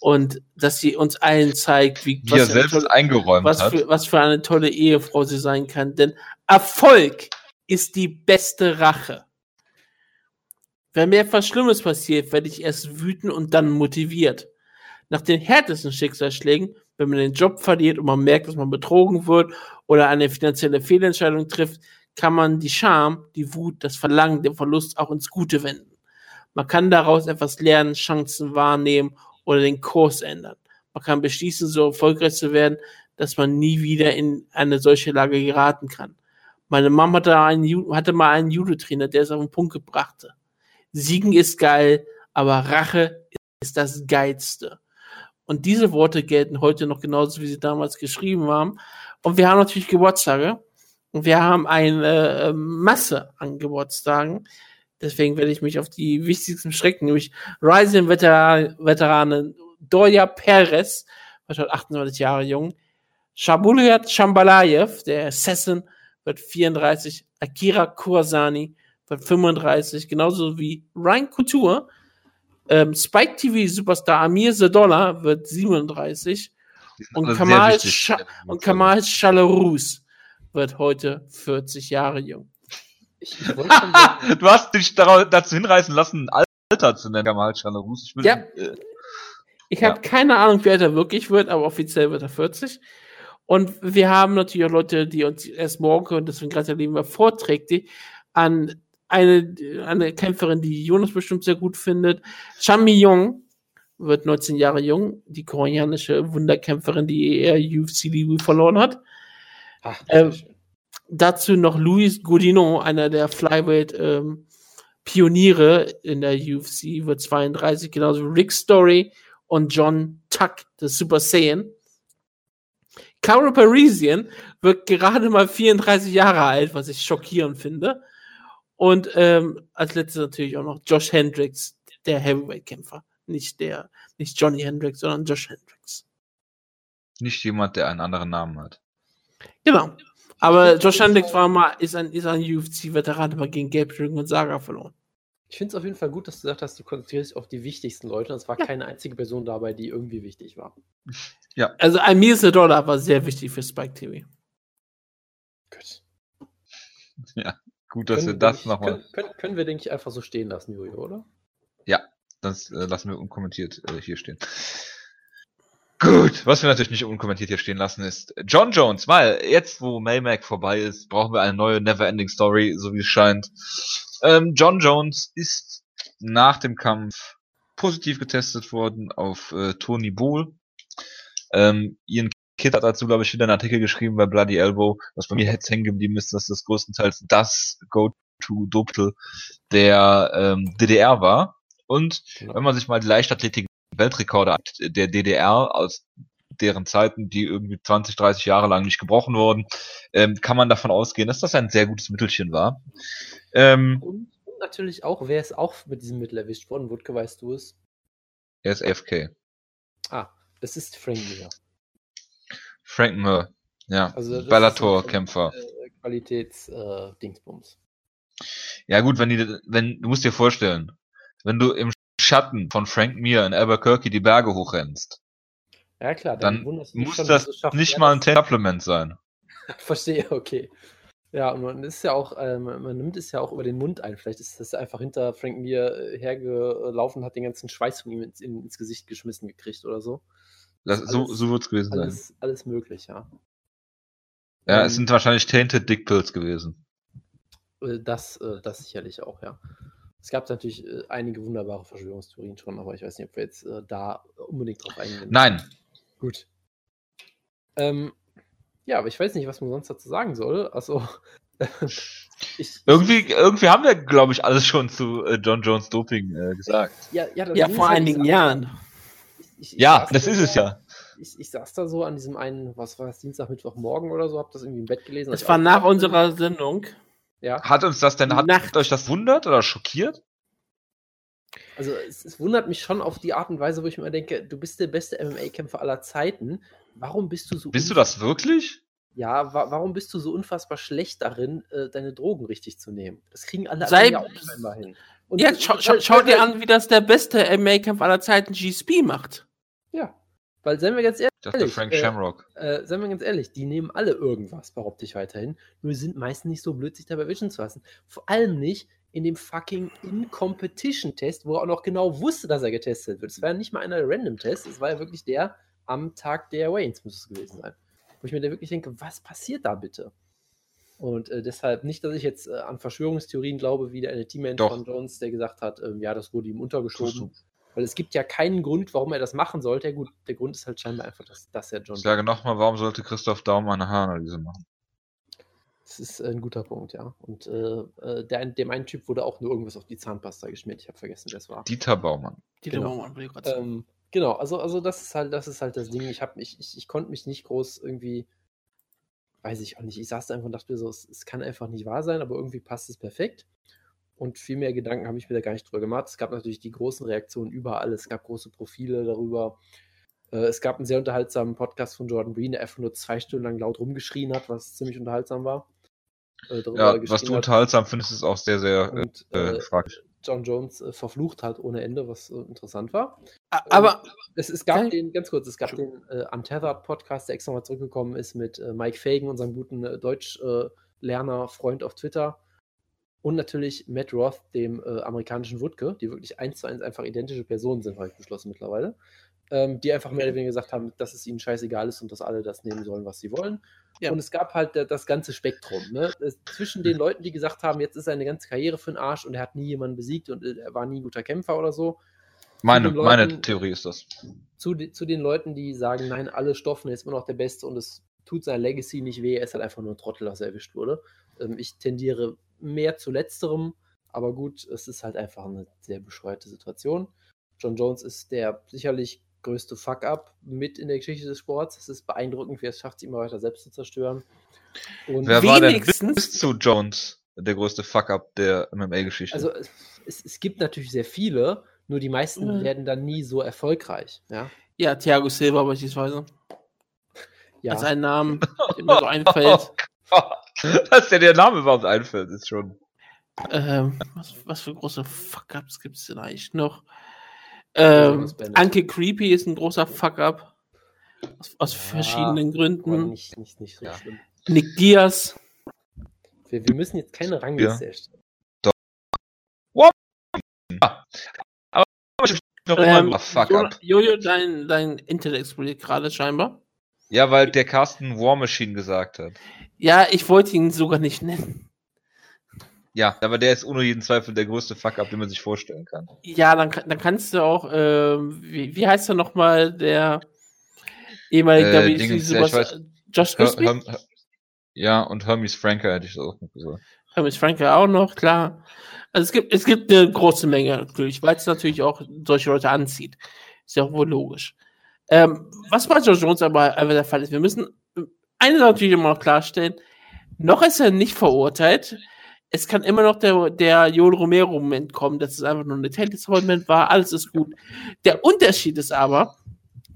und dass sie uns allen zeigt, wie, wie er selbst tolle, eingeräumt was hat. Für, was für eine tolle Ehefrau sie sein kann. Denn Erfolg ist die beste Rache. Wenn mir etwas Schlimmes passiert, werde ich erst wütend und dann motiviert. Nach den härtesten Schicksalsschlägen, wenn man den Job verliert und man merkt, dass man betrogen wird oder eine finanzielle Fehlentscheidung trifft, kann man die Scham, die Wut, das Verlangen, den Verlust auch ins Gute wenden. Man kann daraus etwas lernen, Chancen wahrnehmen oder den Kurs ändern. Man kann beschließen, so erfolgreich zu werden, dass man nie wieder in eine solche Lage geraten kann. Meine Mama hatte, hatte mal einen Judo-Trainer, der es auf den Punkt gebrachte. Siegen ist geil, aber Rache ist das Geilste. Und diese Worte gelten heute noch genauso, wie sie damals geschrieben waren. Und wir haben natürlich Geburtstage. Und wir haben eine äh, Masse an Geburtstagen. Deswegen werde ich mich auf die wichtigsten strecken, nämlich Rising-Veteranin Doja Perez, war schon 28 Jahre jung. Shabuliat Shambalayev, der Assassin, wird 34. Akira Kursani wird 35, genauso wie Ryan Couture. Ähm, Spike TV Superstar Amir Sedola wird 37. Und Kamal, Sch und Kamal Chalarus wird heute 40 Jahre jung. Ich, ich du hast dich dazu hinreißen lassen, Alter zu nennen, Kamal Chalarus. Ich, ja. Äh, ich habe ja. keine Ahnung, wie alt er wirklich wird, aber offiziell wird er 40. Und wir haben natürlich auch Leute, die uns erst morgen können, deswegen gratulieren wir vorträglich an eine, eine Kämpferin, die Jonas bestimmt sehr gut findet. Chan Mi-Yong wird 19 Jahre jung, die koreanische Wunderkämpferin, die er UFC verloren hat. Ach, äh, dazu noch Luis Godinot, einer der Flyweight ähm, Pioniere in der UFC, wird 32, genauso Rick Story und John Tuck, der Super Saiyan. Caro Parisian wird gerade mal 34 Jahre alt, was ich schockierend finde. Und ähm, als letztes natürlich auch noch Josh Hendricks, der Heavyweight-Kämpfer. Nicht der, nicht Johnny Hendricks, sondern Josh Hendricks. Nicht jemand, der einen anderen Namen hat. Genau. Aber Josh Hendricks war mal, ist ein, ist ein UFC-Veteran, der gegen Gabriel und Saga verloren. Ich finde es auf jeden Fall gut, dass du gesagt hast, du konzentrierst dich auf die wichtigsten Leute. Es war ja. keine einzige Person dabei, die irgendwie wichtig war. Ja. Also Amir Dollar war sehr wichtig für Spike TV. Gut. Ja, gut, dass können wir das nochmal. Können, können, können, wir, denke ich, einfach so stehen lassen, Jojo, oder? Ja, das äh, lassen wir unkommentiert äh, hier stehen. Gut, was wir natürlich nicht unkommentiert hier stehen lassen ist John Jones, weil jetzt, wo Maymac vorbei ist, brauchen wir eine neue Neverending Story, so wie es scheint. Ähm, John Jones ist nach dem Kampf positiv getestet worden auf äh, Tony Bull. Ähm, Ian Kidd hat dazu, glaube ich, wieder einen Artikel geschrieben bei Bloody Elbow, was bei mir jetzt hängen geblieben ist, dass das größtenteils das Go-To-Doppel der ähm, DDR war. Und wenn man sich mal die Leichtathletik Weltrekorde der DDR aus deren Zeiten, die irgendwie 20, 30 Jahre lang nicht gebrochen wurden, ähm, kann man davon ausgehen, dass das ein sehr gutes Mittelchen war. Ähm, und, und, natürlich auch, wer ist auch mit diesem Mittel erwischt worden? Wutke, weißt du es? Er ist AFK. Ah, das ist Frank Mir. Frank Mir, ja. Also Bellator-Kämpfer. Äh, Qualitäts-Dingsbums. Äh, ja gut, wenn die, wenn, du musst dir vorstellen, wenn du im Schatten von Frank Mir in Albuquerque die Berge hochrennst, ja, klar, dann, dann muss das nicht mal ein Supplement sein. Verstehe, okay. Ja, und man ist ja auch, ähm, man nimmt es ja auch über den Mund ein. Vielleicht ist das einfach hinter Frank Mir äh, hergelaufen, hat den ganzen Schweiß von ihm ins, ins Gesicht geschmissen gekriegt oder so. Das, alles, so so wird es gewesen alles, sein. Alles möglich, ja. Ja, ähm, es sind wahrscheinlich Tainted Dick Pills gewesen. Äh, das, äh, das sicherlich auch, ja. Es gab natürlich einige wunderbare Verschwörungstheorien schon, aber ich weiß nicht, ob wir jetzt da unbedingt drauf eingehen. Nein. Gut. Ähm, ja, aber ich weiß nicht, was man sonst dazu sagen soll. Also, ich, irgendwie, irgendwie haben wir, glaube ich, alles schon zu äh, John Jones Doping äh, gesagt. Ja, ja, ja vor einigen Jahren. Ich, ja, das ist es ja. Ich, ich saß da so an diesem einen, was war das, Dienstag, Mittwoch, morgen oder so, hab das irgendwie im Bett gelesen. Das war nach unserer Sendung. Ja. Hat uns das denn, hat Nacht. euch das wundert oder schockiert? Also es, es, wundert mich schon auf die Art und Weise, wo ich mir denke, du bist der beste MMA-Kämpfer aller Zeiten. Warum bist du so... Bist du das wirklich? Ja, wa warum bist du so unfassbar schlecht darin, äh, deine Drogen richtig zu nehmen? Das kriegen alle Sei, auch scheinbar hin. Und ja, schau, schau, schau dir an, wie das der beste MMA-Kampf aller Zeiten GSP macht. Ja, weil, seien wir ganz ehrlich. Dachte Frank äh, Shamrock. Äh, seien wir ganz ehrlich, die nehmen alle irgendwas, behaupte ich weiterhin. Nur sind meistens nicht so blöd, sich dabei wischen zu lassen. Vor allem nicht in dem fucking In-Competition-Test, wo er auch noch genau wusste, dass er getestet wird. Es war ja nicht mal einer Random-Test, es war ja wirklich der am Tag der Waynes, muss es gewesen sein. Wo ich mir da wirklich denke, was passiert da bitte? Und äh, deshalb nicht, dass ich jetzt äh, an Verschwörungstheorien glaube, wie der eine Teammate von Jones, der gesagt hat, ähm, ja, das wurde ihm untergeschoben. Weil es gibt ja keinen Grund, warum er das machen sollte. Ja, gut, der Grund ist halt scheinbar einfach, dass, dass er John. Ich sage nochmal, warum sollte Christoph Daum eine Haaranalyse machen? Das ist ein guter Punkt, ja. Und äh, äh der, dem einen Typ wurde auch nur irgendwas auf die Zahnpasta geschmiert. Ich habe vergessen, wer es war. Dieter Baumann. Dieter genau. Baumann, ähm, Genau, also, also das ist halt, das ist halt das Ding. Ich, hab, ich, ich, ich konnte mich nicht groß irgendwie, weiß ich auch nicht, ich saß da einfach und dachte mir so, es, es kann einfach nicht wahr sein, aber irgendwie passt es perfekt. Und viel mehr Gedanken habe ich mir da gar nicht drüber gemacht. Es gab natürlich die großen Reaktionen überall. Es gab große Profile darüber. Äh, es gab einen sehr unterhaltsamen Podcast von Jordan Breen, der einfach nur zwei Stunden lang laut rumgeschrien hat, was ziemlich unterhaltsam war. Äh, ja, was du unterhaltsam findest, ist auch sehr, sehr und, äh, äh fraglich. John Jones äh, verflucht hat ohne Ende, was äh, interessant war. Aber ähm, es, es, gab den, ganz kurz, es gab den äh, Untethered Podcast, der extra mal zurückgekommen ist mit Mike Fagan, unserem guten Deutschlerner, Freund auf Twitter und natürlich Matt Roth, dem äh, amerikanischen Wutke, die wirklich eins zu eins einfach identische Personen sind, habe ich beschlossen mittlerweile, ähm, die einfach mehr oder weniger gesagt haben, dass es ihnen scheißegal ist und dass alle das nehmen sollen, was sie wollen. Ja. Und es gab halt das ganze Spektrum. Ne? zwischen den Leuten, die gesagt haben, jetzt ist seine ganze Karriere für den Arsch und er hat nie jemanden besiegt und äh, er war nie ein guter Kämpfer oder so. Meine, Leuten, meine Theorie ist das. Zu, zu den Leuten, die sagen, nein, alle Stoffen, er ist immer noch der Beste und es tut sein Legacy nicht weh, er ist halt einfach nur ein Trottel, dass er erwischt wurde. Ähm, ich tendiere mehr zu letzterem, aber gut, es ist halt einfach eine sehr bescheuerte Situation. John Jones ist der sicherlich größte Fuck-up mit in der Geschichte des Sports. Es ist beeindruckend, wie er es schafft, sich immer weiter selbst zu zerstören. Und Wer war denn bis zu Jones der größte Fuck-up der MMA-Geschichte? Also es, es, gibt natürlich sehr viele, nur die meisten mhm. werden dann nie so erfolgreich. Ja, ja Thiago Silva beispielsweise. Ja. Als ein Name, der mir so einfällt. Oh Dass dir der Name überhaupt einfällt, ist schon. Ähm, was, was für große Fuck-Ups gibt es denn eigentlich noch? Ähm, Anke Creepy ist ein großer Fuck-Up. Aus, aus ja, verschiedenen Gründen. Nicht, nicht, nicht so ja. Nick Diaz. Wir, wir, müssen jetzt keine Rangliste ja. erstellen. Doch. What? Ja. Aber ich noch ähm, Fuck-Up. Jojo, dein, dein Internet explodiert gerade scheinbar. Ja, weil der Carsten War Machine gesagt hat. Ja, ich wollte ihn sogar nicht nennen. Ja, aber der ist ohne jeden Zweifel der größte Fuck-up, den man sich vorstellen kann. Ja, dann, dann kannst du auch, äh, wie, wie heißt er nochmal, der ehemalige äh, Dingens, ja, weiß, Josh Crispy? Her, Her, ja, und Hermes Franker hätte ich das auch noch gesagt. Hermes Franker auch noch, klar. Also es gibt, es gibt eine große Menge natürlich, weil es natürlich auch solche Leute anzieht. Ist ja auch wohl logisch. Ähm, was bei Josh Jones aber einfach der Fall ist, wir müssen eine Sache natürlich immer noch klarstellen. Noch ist er nicht verurteilt. Es kann immer noch der, der Joel Romero-Moment kommen, dass es einfach nur ein Detail-Moment war. Alles ist gut. Der Unterschied ist aber,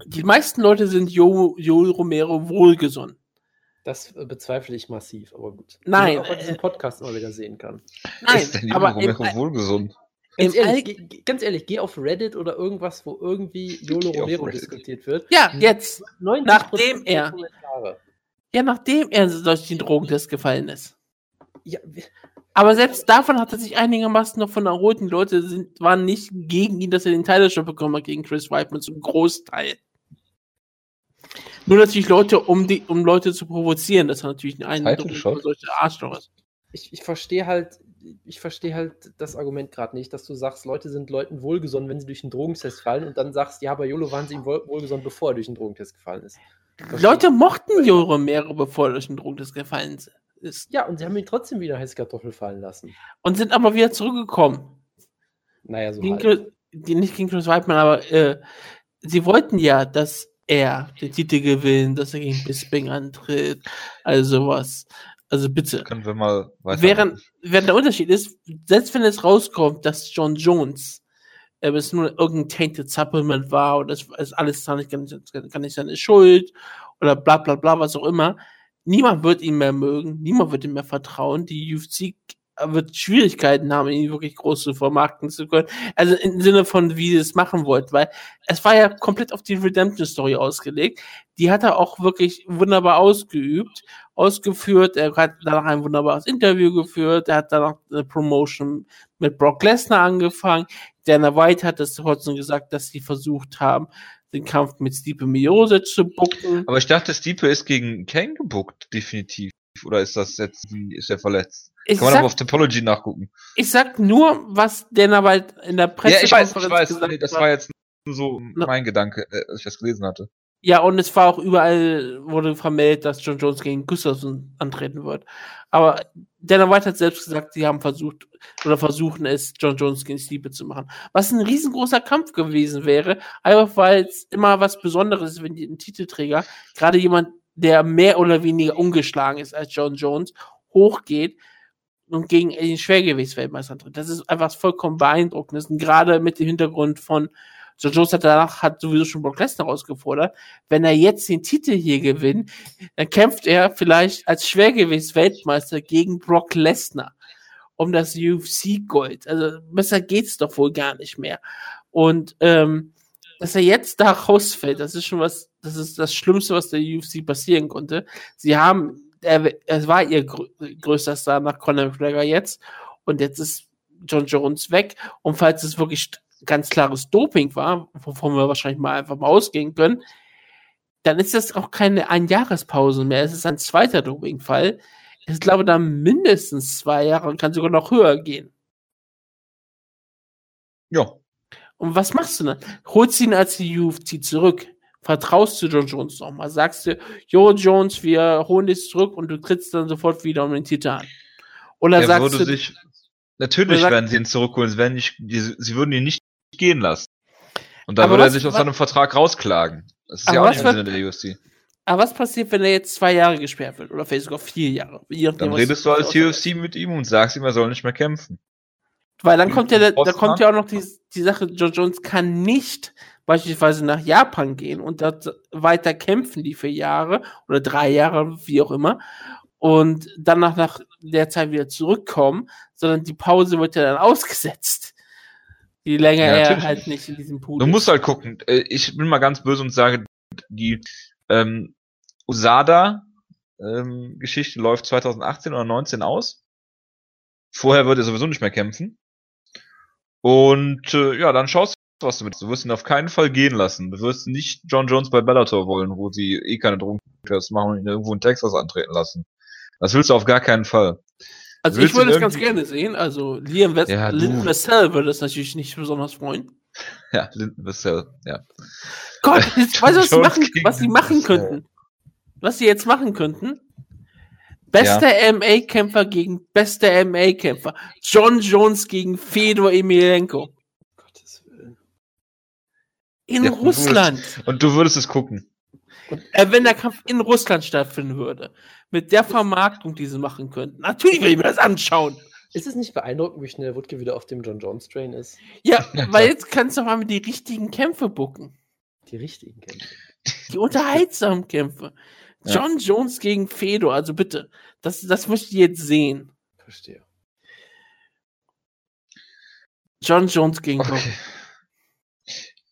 die meisten Leute sind jo, Joel Romero wohlgesonnen. Das bezweifle ich massiv, aber gut. Nein. Wie man auch bei diesem Podcast mal wieder sehen kann. Nein, ist denn aber Romero im, wohlgesund? Ganz ehrlich, ganz ehrlich, geh auf Reddit oder irgendwas, wo irgendwie Jolo Romero diskutiert wird. Ja, jetzt. Nachdem er. Kommentare. Ja, nachdem er durch den Drogentest gefallen ist. Ja, aber selbst davon hat er sich einigermaßen noch von erholt. Die Leute sind, waren nicht gegen ihn, dass er den Title Shot bekommen hat gegen Chris Weidman zum Großteil. Nur natürlich Leute, um die, um Leute zu provozieren, das hat natürlich einen Eindruck solche Arschloch Ich, ich verstehe halt, ich verstehe halt das Argument gerade nicht, dass du sagst, Leute sind Leuten wohlgesonnen, wenn sie durch den Drogentest fallen und dann sagst, ja, bei Jolo waren sie ihm wohlgesonnen, bevor er durch den Drogentest gefallen ist. Leute mochten Jo Romero, bevor er durch den Drogentest gefallen ist. Ja, und sie haben ihn trotzdem wieder heiße Kartoffel fallen lassen. Und sind aber wieder zurückgekommen. Naja, so gegen halt. die, Nicht gegen Chris Weidman, aber äh, sie wollten ja, dass er den Titel gewinnt, dass er gegen Bisping antritt, also sowas. Also bitte. Können wir mal weiter. Während, während der Unterschied ist, selbst wenn es rauskommt, dass John Jones äh, es nur irgendein Tainted Supplement war und das ist alles gar nicht, gar nicht seine Schuld oder bla bla bla, was auch immer, niemand wird ihn mehr mögen, niemand wird ihm mehr vertrauen. Die UFC wird Schwierigkeiten haben, ihn wirklich groß zu vermarkten zu können. Also im Sinne von, wie sie es machen wollt, weil es war ja komplett auf die Redemption Story ausgelegt. Die hat er auch wirklich wunderbar ausgeübt, ausgeführt. Er hat danach ein wunderbares Interview geführt. Er hat danach eine Promotion mit Brock Lesnar angefangen. Dana White hat es trotzdem gesagt, dass sie versucht haben, den Kampf mit Stipe Miosic zu bucken. Aber ich dachte, Stipe ist gegen Kane gebuckt, definitiv. Oder ist das jetzt, ist er verletzt? Ich Kann man sag, aber auf Topology nachgucken. Ich sag nur, was Dana White in der Presse Ja, ich weiß, ich weiß. Nee, das war jetzt so mein Gedanke, äh, als ich das gelesen hatte. Ja, und es war auch überall, wurde vermeldet, dass John Jones gegen Gustafsson antreten wird. Aber Dana White hat selbst gesagt, sie haben versucht oder versuchen es, John Jones gegen Stipe zu machen. Was ein riesengroßer Kampf gewesen wäre, einfach weil es immer was Besonderes ist, wenn ein Titelträger, gerade jemand, der mehr oder weniger ungeschlagen ist als John Jones, hochgeht und gegen den Schwergewichtsweltmeister antritt. Das ist einfach vollkommen beeindruckend. Gerade mit dem Hintergrund von John Jones hat danach hat sowieso schon Brock Lesnar ausgefordert. Wenn er jetzt den Titel hier gewinnt, dann kämpft er vielleicht als Schwergewichtsweltmeister gegen Brock Lesnar um das UFC-Gold. Also besser geht's doch wohl gar nicht mehr. Und ähm, dass er jetzt da rausfällt, das ist schon was, das ist das Schlimmste, was der UFC passieren konnte. Sie haben, er, er war ihr größter Star nach Conor McGregor jetzt und jetzt ist John Jones weg. Und falls es wirklich ganz klares Doping war, wovon wir wahrscheinlich mal einfach mal ausgehen können, dann ist das auch keine Einjahrespause mehr. Es ist ein zweiter Dopingfall. Ich glaube, da mindestens zwei Jahre und kann sogar noch höher gehen. Ja. Und was machst du dann? Holst ihn als die UFC zurück. Vertraust du John Jones nochmal. Sagst du, Jo Jones, wir holen dich zurück und du trittst dann sofort wieder um den Titel an. Oder er sagst du. Sich, natürlich werden sie ihn zurückholen. Sie, werden nicht, die, sie würden ihn nicht gehen lassen. Und dann würde er sich aus seinem Vertrag rausklagen. Das ist ja auch nicht im Sinne der UFC. Aber was passiert, wenn er jetzt zwei Jahre gesperrt wird? Oder vielleicht sogar vier Jahre? Dann redest du als UFC mit ihm und sagst ihm, er soll nicht mehr kämpfen. Weil dann kommt ja, da kommt ja auch noch die, die Sache, John Jones kann nicht beispielsweise nach Japan gehen und dort weiter kämpfen, die vier Jahre oder drei Jahre, wie auch immer, und dann nach, nach der Zeit wieder zurückkommen, sondern die Pause wird ja dann ausgesetzt. Je länger ja, er halt nicht in diesem Pool Du musst halt gucken. Äh, ich bin mal ganz böse und sage, die ähm, Usada-Geschichte ähm, läuft 2018 oder 19 aus. Vorher wird er sowieso nicht mehr kämpfen. Und äh, ja, dann schaust du, was du mit. Du wirst ihn auf keinen Fall gehen lassen. Du wirst nicht John Jones bei Bellator wollen, wo sie eh keine Drogentests machen und ihn irgendwo in Texas antreten lassen. Das willst du auf gar keinen Fall. Also ich würde es ganz gerne sehen. Also Liam West ja, Linden Wessel würde es natürlich nicht besonders freuen. Ja, Linden Wessel, ja. Gott, ich weiß, was sie machen, was sie machen könnten was sie jetzt machen könnten. Bester ja. MA-Kämpfer gegen bester MA-Kämpfer. John Jones gegen Fedor Emelianenko. Gottes Willen. In ja, Russland. Und du würdest es gucken. Und, äh, wenn der Kampf in Russland stattfinden würde, mit der Vermarktung, die sie machen könnten, natürlich will ich mir das anschauen. Ist es nicht beeindruckend, wie schnell Wutke wieder auf dem John Jones Train ist? Ja, weil jetzt kannst du mal mit die richtigen Kämpfe bucken. Die richtigen Kämpfe. Die unterhaltsamen Kämpfe. John ja. Jones gegen Fedor, also bitte. Das, das möchte ich jetzt sehen. Verstehe. John Jones gegen okay.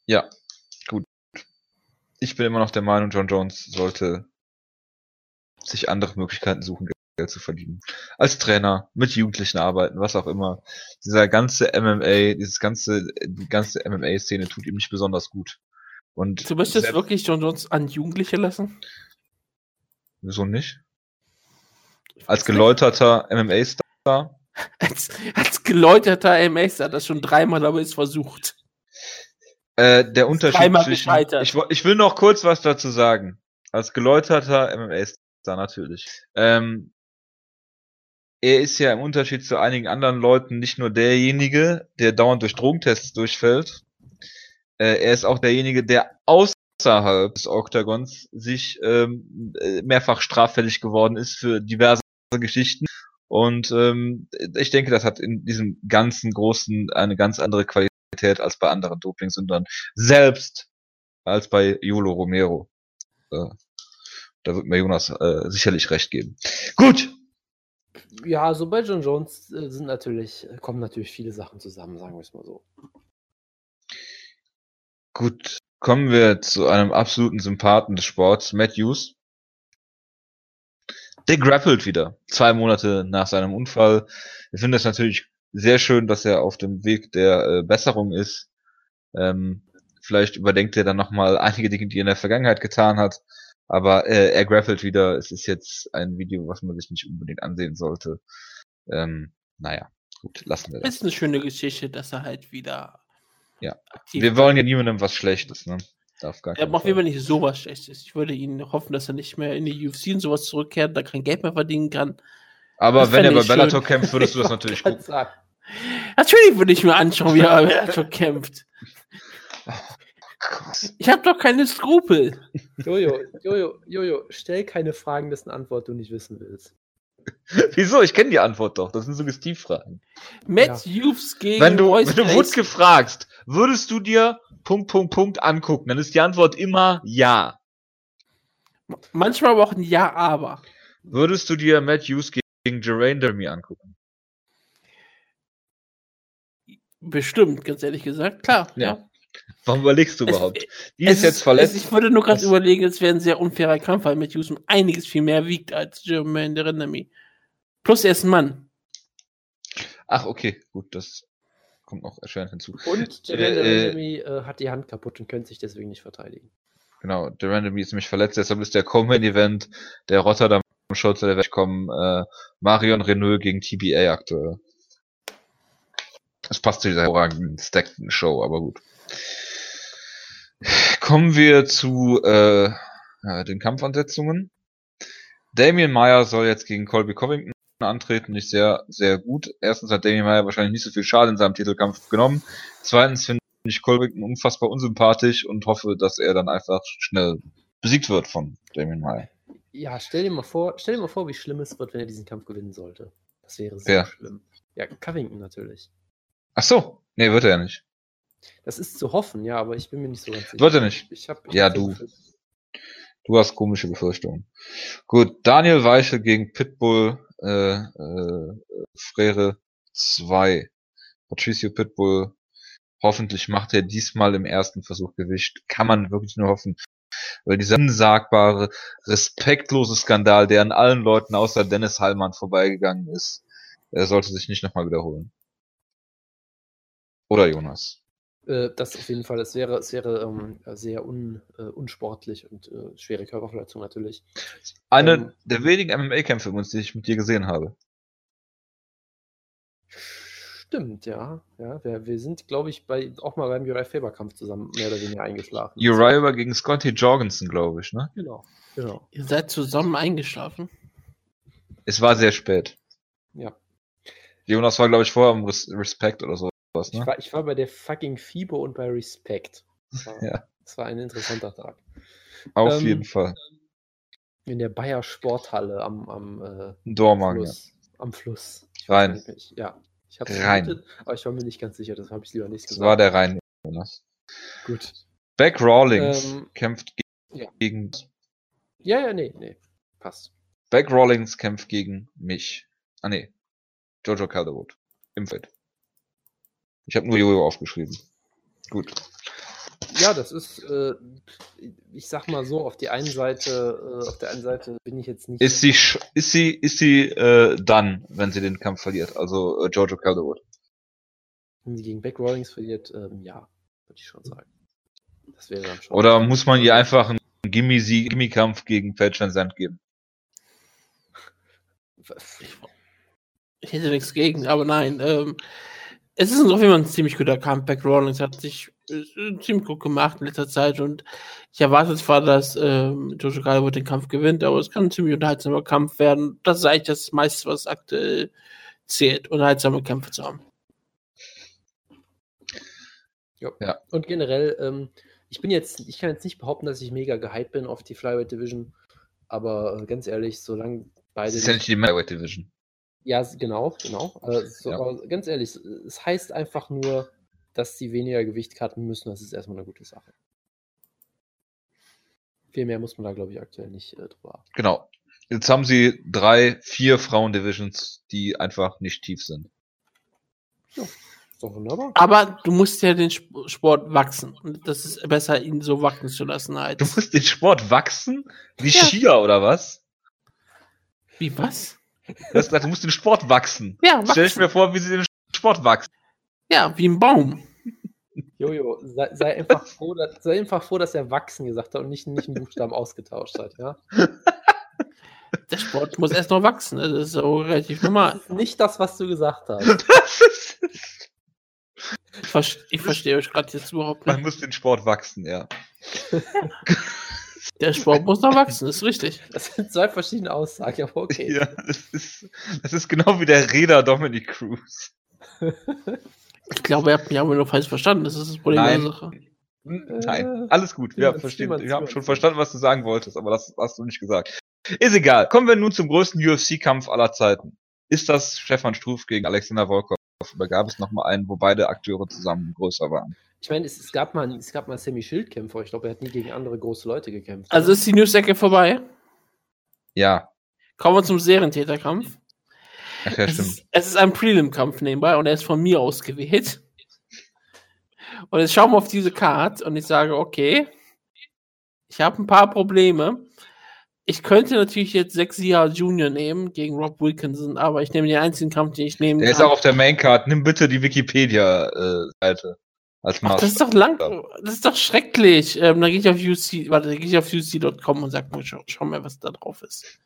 Ja. Ich bin immer noch der Meinung, John Jones sollte sich andere Möglichkeiten suchen, Geld zu verdienen. Als Trainer, mit Jugendlichen arbeiten, was auch immer. Dieser ganze MMA, dieses ganze, die ganze MMA-Szene tut ihm nicht besonders gut. Und du möchtest wirklich John Jones an Jugendliche lassen? Wieso nicht? Als geläuterter MMA-Star? Als, als geläuterter MMA-Star, das schon dreimal aber ist versucht. Äh, der Unterschied zwischen, ich, ich, will noch kurz was dazu sagen. Als geläuterter MMA-Star natürlich. Ähm, er ist ja im Unterschied zu einigen anderen Leuten nicht nur derjenige, der dauernd durch Drogentests durchfällt. Äh, er ist auch derjenige, der außerhalb des Oktagons sich ähm, äh, mehrfach straffällig geworden ist für diverse Geschichten. Und ähm, ich denke, das hat in diesem ganzen Großen eine ganz andere Qualität als bei anderen Dopingsündern. Selbst als bei Jolo Romero. Äh, da wird mir Jonas äh, sicherlich recht geben. Gut, ja, so bei John Jones äh, sind natürlich, äh, kommen natürlich viele Sachen zusammen, sagen wir es mal so. Gut, kommen wir zu einem absoluten Sympathen des Sports, Matt Hughes. Der grappelt wieder, zwei Monate nach seinem Unfall. Ich finde es natürlich sehr schön, dass er auf dem Weg der äh, Besserung ist. Ähm, vielleicht überdenkt er dann nochmal einige Dinge, die er in der Vergangenheit getan hat. Aber äh, er grappelt wieder. Es ist jetzt ein Video, was man sich nicht unbedingt ansehen sollte. Ähm, naja, gut, lassen wir das. Ist eine schöne Geschichte, dass er halt wieder. Ja. Wir wollen ja niemandem was Schlechtes, ne? Darf gar er macht lieber nicht sowas Schlechtes. Ich würde ihn hoffen, dass er nicht mehr in die UFC und sowas zurückkehrt, da kein Geld mehr verdienen kann. Aber das wenn er bei Bellator schön. kämpft, würdest du das natürlich gucken. Sagen. Natürlich würde ich mir anschauen, wie er Bellator kämpft. Ich habe doch keine Skrupel. Jojo, Jojo, Jojo, stell keine Fragen, dessen Antwort du nicht wissen willst. Wieso? Ich kenne die Antwort doch. Das sind Suggestivfragen. Matt ja. Hughes gegen Wenn du, Royce wenn du Wutke fragst, würdest du dir Punkt, Punkt, Punkt angucken, dann ist die Antwort immer ja. Manchmal aber auch ein Ja, aber. Würdest du dir Matt Hughes gegen Geraint Dermy angucken? Bestimmt, ganz ehrlich gesagt. Klar, ja. ja. Warum überlegst du überhaupt? Die ist jetzt verletzt. Es, ich würde nur gerade überlegen, es wäre ein sehr unfairer Kampf, weil Matthews um einiges viel mehr wiegt als Jermaine der. Plus er ist ein Mann. Ach, okay, gut, das kommt noch erschwerend hinzu. Und Jermaine äh, Enemy äh, hat die Hand kaputt und könnte sich deswegen nicht verteidigen. Genau, der ist nämlich verletzt, deshalb ist der Coleman-Event der Rotterdam Schulze der wegkommen, äh, Marion Renault gegen TBA aktuell. Das passt zu dieser hervorragenden stackten Show, aber gut. Kommen wir zu äh, ja, den Kampfansetzungen. Damien Meyer soll jetzt gegen Colby Covington antreten, nicht sehr, sehr gut. Erstens hat Damien Meyer wahrscheinlich nicht so viel Schaden in seinem Titelkampf genommen. Zweitens finde ich Colvington unfassbar unsympathisch und hoffe, dass er dann einfach schnell besiegt wird von Damien Meyer. Ja, stell dir mal vor, stell dir mal vor, wie schlimm es wird, wenn er diesen Kampf gewinnen sollte. Das wäre sehr ja. schlimm. Ja, Covington natürlich. Ach so, nee, wird er ja nicht. Das ist zu hoffen, ja, aber ich bin mir nicht so ganz sicher. Wird er nicht. Ich hab, ich ja, du. Du hast komische Befürchtungen. Gut, Daniel Weichel gegen Pitbull äh, äh, Frere 2. Patricio Pitbull. Hoffentlich macht er diesmal im ersten Versuch Gewicht. Kann man wirklich nur hoffen. Weil dieser unsagbare, respektlose Skandal, der an allen Leuten außer Dennis Hallmann vorbeigegangen ist, er sollte sich nicht nochmal wiederholen. Oder Jonas? Äh, das auf jeden Fall. Es wäre, es wäre ähm, sehr un, äh, unsportlich und äh, schwere Körperverletzung natürlich. Eine ähm, der wenigen MMA-Kämpfe, die ich mit dir gesehen habe. Stimmt, ja. ja wir, wir sind, glaube ich, bei, auch mal beim Uriah Faber-Kampf zusammen mehr oder weniger eingeschlafen. Uriah war gegen Scotty Jorgensen, glaube ich, ne? Genau, genau. Ihr seid zusammen eingeschlafen? Es war sehr spät. Ja. Jonas war, glaube ich, vorher im Respekt oder so was, ne? Ich war, ich war bei der fucking FIBO und bei Respect. Das war, ja. das war ein interessanter Tag. Auf ähm, jeden Fall. In der Bayer Sporthalle am, am äh, Dormagen, Fluss. Ja. Am Fluss. Ich Rein. Ja. Ich habe Rein. aber ich war mir nicht ganz sicher, das habe ich lieber nicht gesagt. Das war der Rhein. Gut. Beck Rawlings ähm, kämpft ja. gegen. Ja, ja, nee, nee. Passt. Beck Rawlings kämpft gegen mich. Ah, nee. Jojo Calderwood. Im Feld. Ich habe nur Jojo aufgeschrieben. Gut. Ja, das ist, äh, ich sag mal so, auf die einen Seite, äh, auf der einen Seite bin ich jetzt nicht. Ist sie, ist sie, ist sie äh, dann, wenn sie den Kampf verliert? Also äh, Giorgio Calderwood. Wenn sie gegen Beck Rawlings verliert, ähm, ja, würde ich schon sagen. Das wäre dann schon. Oder muss man ihr einfach einen Gimme-Kampf gegen Van Zandt geben? Ich hätte nichts gegen, aber nein. Ähm, es ist auf jeden Fall ein ziemlich guter Comeback. Rawlings hat sich ziemlich gut gemacht in letzter Zeit und ich erwarte zwar, dass ähm, Jojo Calwood den Kampf gewinnt, aber es kann ein ziemlich unterhaltsamer Kampf werden. Das ist eigentlich das meiste, was aktuell zählt, unterhaltsame Kämpfe zu haben. Ja. Und generell, ähm, ich bin jetzt, ich kann jetzt nicht behaupten, dass ich mega gehypt bin auf die Flyweight Division, aber äh, ganz ehrlich, solange beide. Das ist ja nicht die Flyweight Division. Ja, genau, genau. Äh, so, ja. Aber ganz ehrlich, es heißt einfach nur, dass sie weniger Gewicht cutten müssen. Das ist erstmal eine gute Sache. Viel mehr muss man da, glaube ich, aktuell nicht äh, drüber. Genau. Jetzt haben sie drei, vier Frauen-Divisions, die einfach nicht tief sind. Ja, ist doch wunderbar. Aber du musst ja den Sport wachsen. Und das ist besser, ihn so wachsen zu lassen. Als du musst den Sport wachsen? Wie ja. Skier oder was? Wie was? Du hast gesagt, du musst den Sport wachsen. Ja, wachsen. Stell ich mir vor, wie sie den Sport wachsen. Ja, wie ein Baum. Jojo, sei, sei, einfach froh, dass, sei einfach froh, dass er wachsen gesagt hat und nicht, nicht einen Buchstaben ausgetauscht hat, ja? Der Sport muss erst noch wachsen, das ist so relativ normal. Das ist nicht das, was du gesagt hast. Ich, verste ich verstehe euch gerade jetzt überhaupt nicht. Man muss den Sport wachsen, ja. Der Sport muss noch wachsen, ist richtig. Das sind zwei verschiedene Aussagen, aber okay. Ja, das ist, das ist genau wie der Räder Dominic Cruz. Ich glaube, ihr habt mich aber nur falsch verstanden. Das ist das Problem Nein. der Sache. Nein, äh, alles gut. Wir, verstehen, wir haben schon verstanden, was du sagen wolltest, aber das hast du nicht gesagt. Ist egal. Kommen wir nun zum größten UFC-Kampf aller Zeiten. Ist das Stefan Struf gegen Alexander Volkov? Oder gab es noch mal einen, wo beide Akteure zusammen größer waren? Ich meine, es, es, gab mal, es gab mal Sammy Schildkämpfer. Ich glaube, er hat nie gegen andere große Leute gekämpft. Also ist die Newsecke vorbei? Ja. Kommen wir zum Serientäterkampf. Ach ja, es stimmt. Ist, es ist ein Prelim-Kampf nebenbei und er ist von mir ausgewählt. Und jetzt schauen wir auf diese Card und ich sage, okay, ich habe ein paar Probleme. Ich könnte natürlich jetzt Sexia Junior nehmen gegen Rob Wilkinson, aber ich nehme den einzigen Kampf, den ich nehme. Der kann. ist auch auf der Maincard. Nimm bitte die Wikipedia-Seite. Als Ach, das ist doch lang, das ist doch schrecklich. Ähm, dann gehe ich auf UC, warte, dann gehe ich auf UC.com und sag mal, schau, schau mal, was da drauf ist.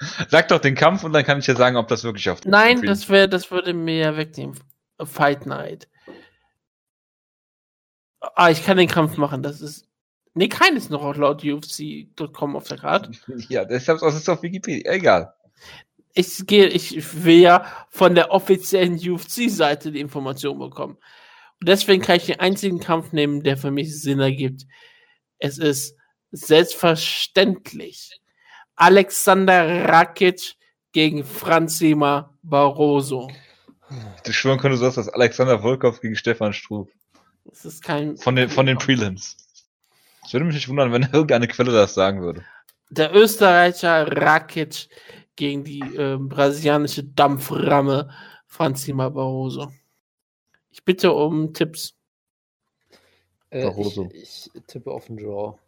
Sag doch den Kampf und dann kann ich dir sagen, ob das wirklich auf. Nein, das wäre, das würde mir ja wegnehmen. Fight Night. Ah, ich kann den Kampf machen. Das ist. Nee, keines noch laut UFC.com auf der Karte. Ja, deshalb ist es auf Wikipedia. Egal. Ich gehe, ich will ja von der offiziellen UFC-Seite die Information bekommen. Und deswegen kann ich den einzigen Kampf nehmen, der für mich Sinn ergibt. Es ist selbstverständlich Alexander Rakic gegen Franzima Barroso. Ich schwören könnte, du sagst das Alexander Volkov gegen Stefan Struve. Das ist kein. Von den, von den Prelims. Es würde mich nicht wundern, wenn irgendeine Quelle das sagen würde. Der Österreicher Rakic gegen die äh, brasilianische Dampframme Franzima Barroso. Ich bitte um Tipps. Äh, ich, ich, tippe auf den Draw.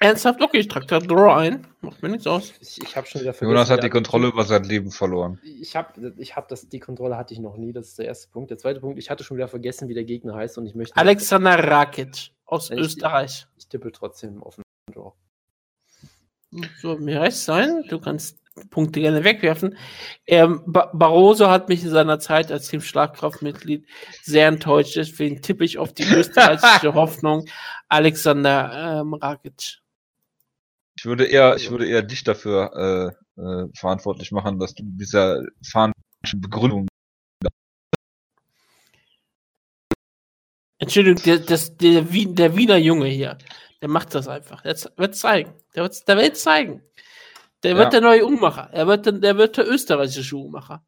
Ernsthaft? Okay, ich trage da Draw ein. Macht mir nichts aus. Ich, ich habe schon wieder vergessen. Jonas hat die Kontrolle über sein Leben verloren. Ich habe ich hab das, die Kontrolle hatte ich noch nie. Das ist der erste Punkt. Der zweite Punkt, ich hatte schon wieder vergessen, wie der Gegner heißt und ich möchte. Alexander Rakic aus ich, Österreich. Ich, ich tippe trotzdem auf den Draw. So, mir recht sein. Du kannst Punkte gerne wegwerfen. Ähm, ba Barroso hat mich in seiner Zeit als Team Schlagkraftmitglied sehr enttäuscht. Deswegen tippe ich auf die österreichische Hoffnung Alexander ähm, Rakic. Ich würde eher, ich würde eher dich dafür äh, äh, verantwortlich machen, dass du dieser fahnischen Begründung. Entschuldigung, der, das, der, der Wiener Junge hier, der macht das einfach. Der wird zeigen. Der wird, der wird zeigen. Der ja. wird der neue Uhrmacher. Er wird, der wird der österreichische Uhrmacher.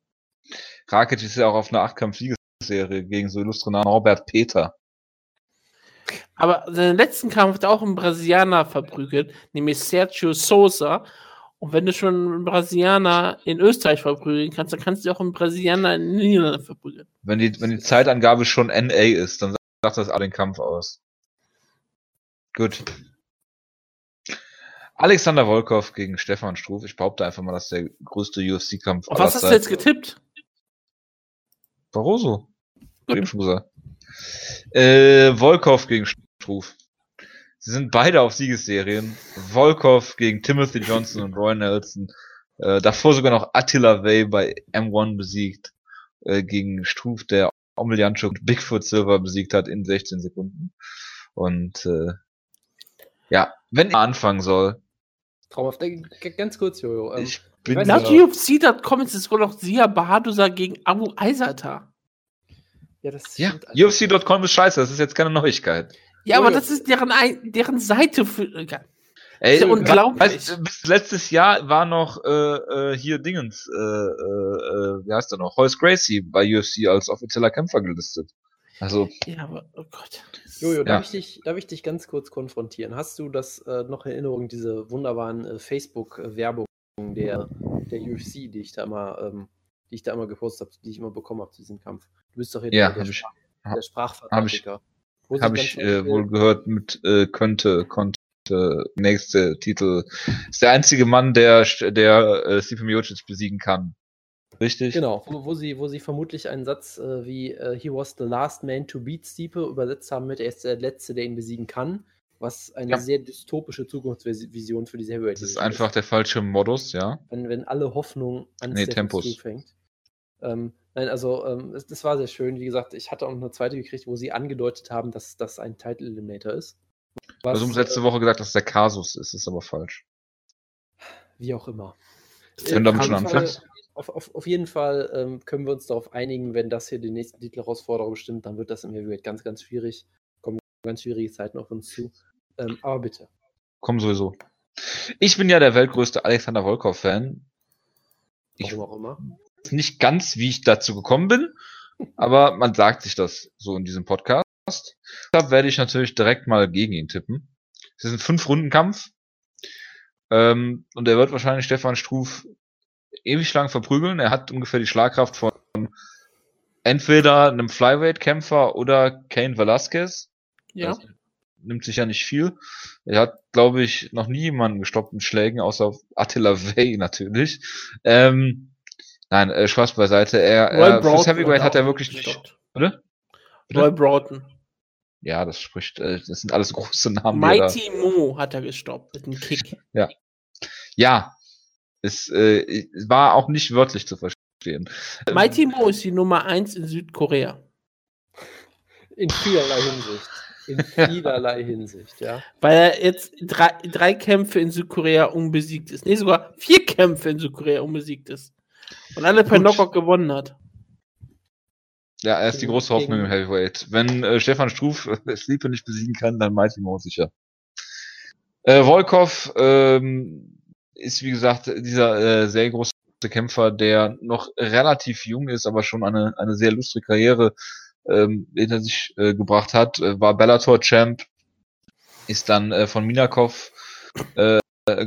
Rakic ist ja auch auf einer Achtkampf-Siegesserie gegen so illustre Norbert Peter. Aber seinen letzten Kampf hat auch einen Brasilianer verprügelt, nämlich Sergio Souza. Und wenn du schon einen Brasilianer in Österreich verprügeln kannst, dann kannst du auch einen Brasilianer in den Niederlanden verprügeln. Wenn die, wenn die Zeitangabe schon NA ist, dann sagt das auch den Kampf aus. Gut. Alexander Volkov gegen Stefan Struf. Ich behaupte einfach mal, das ist der größte UFC-Kampf. Was hast du jetzt getippt? Barroso. Gut. Schon gesagt. Äh, Volkov gegen Struf. Sie sind beide auf Siegesserien. Volkov gegen Timothy Johnson und Roy Nelson. Äh, davor sogar noch Attila Way bei M1 besiegt. Äh, gegen Struf, der Omelianchuk Bigfoot Silver besiegt hat in 16 Sekunden. Und äh, ja, wenn er anfangen soll. Traumhaft. Äh, ganz kurz, Jojo. Ähm, ich bin Laut UFC.com ist es wohl noch Sia Bahadusa gegen Abu Aizata. Ja, das ja. UFC.com ist scheiße, das ist jetzt keine Neuigkeit. Ja, Jojo. aber das ist deren, deren Seite für. Ey, ist ja unglaublich. Weißt, bis letztes Jahr war noch äh, äh, hier Dingens, äh, äh, wie heißt er noch? Hoyce Gracie bei UFC als offizieller Kämpfer gelistet. Also. Ja, aber, oh Gott. Jojo, ja. darf, ich dich, darf ich dich ganz kurz konfrontieren? Hast du das äh, noch in Erinnerung, diese wunderbaren äh, Facebook-Werbungen der, der UFC, die ich da immer, ähm, die ich da immer gepostet habe, die ich immer bekommen habe zu diesem Kampf? Du bist doch jetzt ja, der, ich, der Sprachverteidiger. Habe ich, hab ich äh, wohl gehört mit äh, könnte, konnte, nächste Titel. Ist der einzige Mann, der, der äh, Stipe Miocic besiegen kann. Richtig. Genau, wo, wo, sie, wo sie vermutlich einen Satz äh, wie uh, He was the last man to beat Stipe übersetzt haben mit Er ist der Letzte, der ihn besiegen kann. Was eine ja. sehr dystopische Zukunftsvision für diese Heavyweight ist. Das ist einfach der falsche Modus, ja. Wenn, wenn alle Hoffnung an nee, Tempus fängt. Ähm, nein, also ähm, das, das, war sehr schön. Wie gesagt, ich hatte auch noch eine zweite gekriegt, wo sie angedeutet haben, dass das ein Title Eliminator ist. Was, also, um letzte äh, Woche gesagt, dass der Kasus ist, ist aber falsch. Wie auch immer. Wenn du damit schon anfängst auf, auf, auf jeden Fall ähm, können wir uns darauf einigen, wenn das hier die nächsten Titelherausforderung bestimmt, dann wird das im Heavyweight ganz, ganz schwierig. Kommen ganz schwierige Zeiten auf uns zu. Ähm, aber bitte. Kommen sowieso. Ich bin ja der weltgrößte Alexander Volkov-Fan. Ich Warum auch immer. Nicht ganz, wie ich dazu gekommen bin, aber man sagt sich das so in diesem Podcast. Deshalb werde ich natürlich direkt mal gegen ihn tippen. Es ist ein Fünf-Runden-Kampf. Ähm, und er wird wahrscheinlich Stefan Struf ewig lang verprügeln. Er hat ungefähr die Schlagkraft von entweder einem Flyweight-Kämpfer oder Kane Velasquez. Ja. Das nimmt sich ja nicht viel. Er hat, glaube ich, noch nie jemanden gestoppt mit Schlägen, außer Attila Way natürlich. Ähm, nein, äh, Spaß beiseite. Er, er fürs Heavyweight hat er wirklich nicht. Bitte? Roy Broughton. Ja, das spricht, äh, das sind alles große Namen. Mighty Mo hat er gestoppt mit einem Kick. Ja. Ja, es äh, war auch nicht wörtlich zu verstehen. Mighty Mo ist die Nummer 1 in Südkorea. In vielerlei Hinsicht. In vielerlei Hinsicht, ja. Weil er jetzt drei, drei Kämpfe in Südkorea unbesiegt ist. Nee, sogar vier Kämpfe in Südkorea unbesiegt ist. Und alle per Knockout gewonnen hat. Ja, er ist die große Hoffnung im Heavyweight. Wenn äh, Stefan Struf äh, Sleeper nicht besiegen kann, dann Mighty Mo sicher. Äh, Volkov, ähm, ist, wie gesagt, dieser äh, sehr große Kämpfer, der noch relativ jung ist, aber schon eine, eine sehr lustige Karriere ähm, hinter sich äh, gebracht hat. Äh, war Bellator-Champ, ist dann äh, von Minakov äh, äh,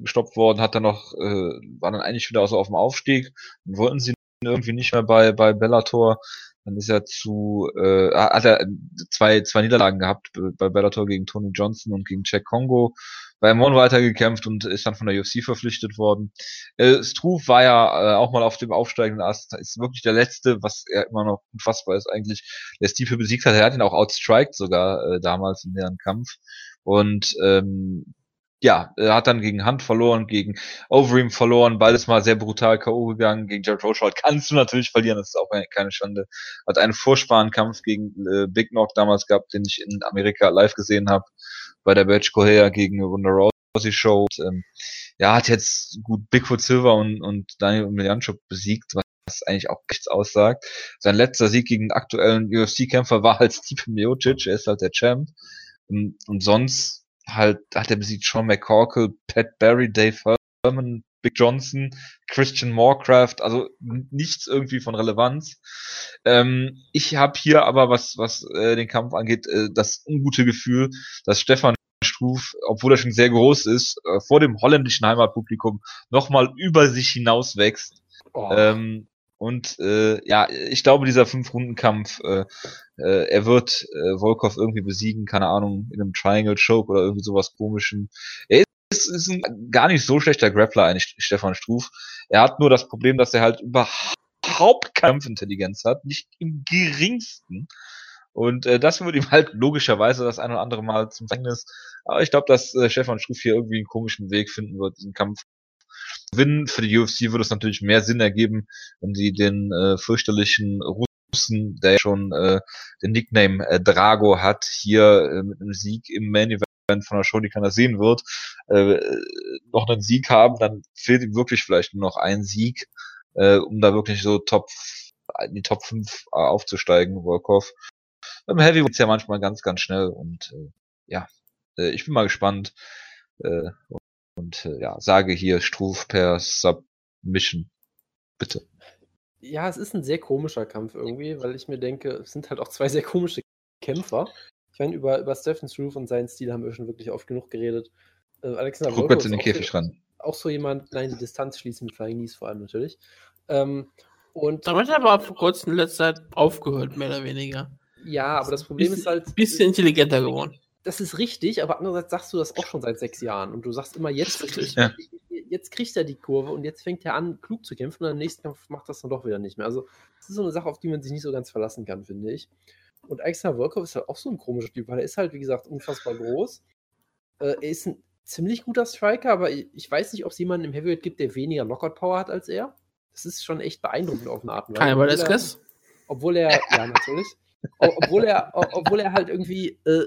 gestoppt worden, hat dann noch, äh, war dann eigentlich wieder so auf dem Aufstieg wollten sie irgendwie nicht mehr bei, bei Bellator. Dann ist er zu, äh, hat er zwei, zwei Niederlagen gehabt bei Bellator gegen Tony Johnson und gegen Jack Congo bei Mon weitergekämpft und ist dann von der UFC verpflichtet worden. Äh, Struve war ja äh, auch mal auf dem aufsteigenden Ast, ist wirklich der letzte, was er immer noch unfassbar ist eigentlich, der Stipe besiegt hat. Er hat ihn auch outstriked sogar äh, damals in deren Kampf. Und ähm, ja, er hat dann gegen Hunt verloren, gegen Overeem verloren, beides mal sehr brutal K.O. gegangen. Gegen Jared Rochold kannst du natürlich verlieren, das ist auch keine Schande. Hat einen Vorsparenkampf gegen äh, Big Knock damals gehabt, den ich in Amerika live gesehen habe bei der Batch Correa gegen Ronda Rousey Show. Ähm, ja, hat jetzt gut Bigfoot Silver und, und Daniel Miljanchuk besiegt, was eigentlich auch nichts aussagt. Sein letzter Sieg gegen den aktuellen UFC-Kämpfer war halt Stipe Miocic, er ist halt der Champ. Und, und sonst halt hat er besiegt Sean McCorkle, Pat Barry, Dave Herman, Big Johnson, Christian Morecraft, also nichts irgendwie von Relevanz. Ähm, ich habe hier aber, was, was äh, den Kampf angeht, äh, das ungute Gefühl, dass Stefan Struf, obwohl er schon sehr groß ist, äh, vor dem holländischen Heimatpublikum nochmal über sich hinaus wächst. Oh. Ähm, und äh, ja, ich glaube, dieser Fünf-Runden-Kampf, äh, äh, er wird äh, Volkov irgendwie besiegen, keine Ahnung, in einem Triangle Choke oder irgendwie sowas komischem. Er ist, ist ein gar nicht so schlechter Grappler, eigentlich Stefan Struf. Er hat nur das Problem, dass er halt überhaupt Kampfintelligenz hat, nicht im geringsten. Und äh, das würde ihm halt logischerweise das ein oder andere Mal zum Verhängnis. Aber ich glaube, dass äh, Stefan Struf hier irgendwie einen komischen Weg finden wird, diesen Kampf gewinnen. Für die UFC würde es natürlich mehr Sinn ergeben, wenn sie den äh, fürchterlichen der schon äh, den Nickname äh, Drago hat, hier äh, mit einem Sieg im Main Event von der Show, die keiner sehen wird, äh, noch einen Sieg haben, dann fehlt ihm wirklich vielleicht nur noch ein Sieg, äh, um da wirklich so Top in die Top 5 aufzusteigen, Volkov. Beim Heavy geht's ja manchmal ganz, ganz schnell und äh, ja, äh, ich bin mal gespannt äh, und äh, ja, sage hier Struf per Submission. Bitte. Ja, es ist ein sehr komischer Kampf irgendwie, weil ich mir denke, es sind halt auch zwei sehr komische Kämpfer. Ich meine, über, über Stephen Struve und seinen Stil haben wir schon wirklich oft genug geredet. Äh, Alexander Guck bitte in den Käfig ran. Auch so jemand, nein, die Distanz schließen mit Flying Knees vor allem natürlich. Ähm, und Damit hat er aber vor kurzem in letzter Zeit aufgehört, mehr oder weniger. Ja, aber das Problem ist halt. Bisschen intelligenter geworden. Das ist richtig, aber andererseits sagst du das auch schon seit sechs Jahren und du sagst immer, jetzt, ja. jetzt kriegt er die Kurve und jetzt fängt er an, klug zu kämpfen und im nächsten Kampf macht das dann doch wieder nicht mehr. Also, das ist so eine Sache, auf die man sich nicht so ganz verlassen kann, finde ich. Und Alexander Volkov ist halt auch so ein komischer Typ, weil er ist halt, wie gesagt, unfassbar groß. Äh, er ist ein ziemlich guter Striker, aber ich weiß nicht, ob es jemanden im Heavyweight gibt, der weniger Knockout-Power hat als er. Das ist schon echt beeindruckend auf eine Art und Weise. Kein Velasquez? Obwohl er, ja, natürlich. obwohl er, obwohl er halt irgendwie äh,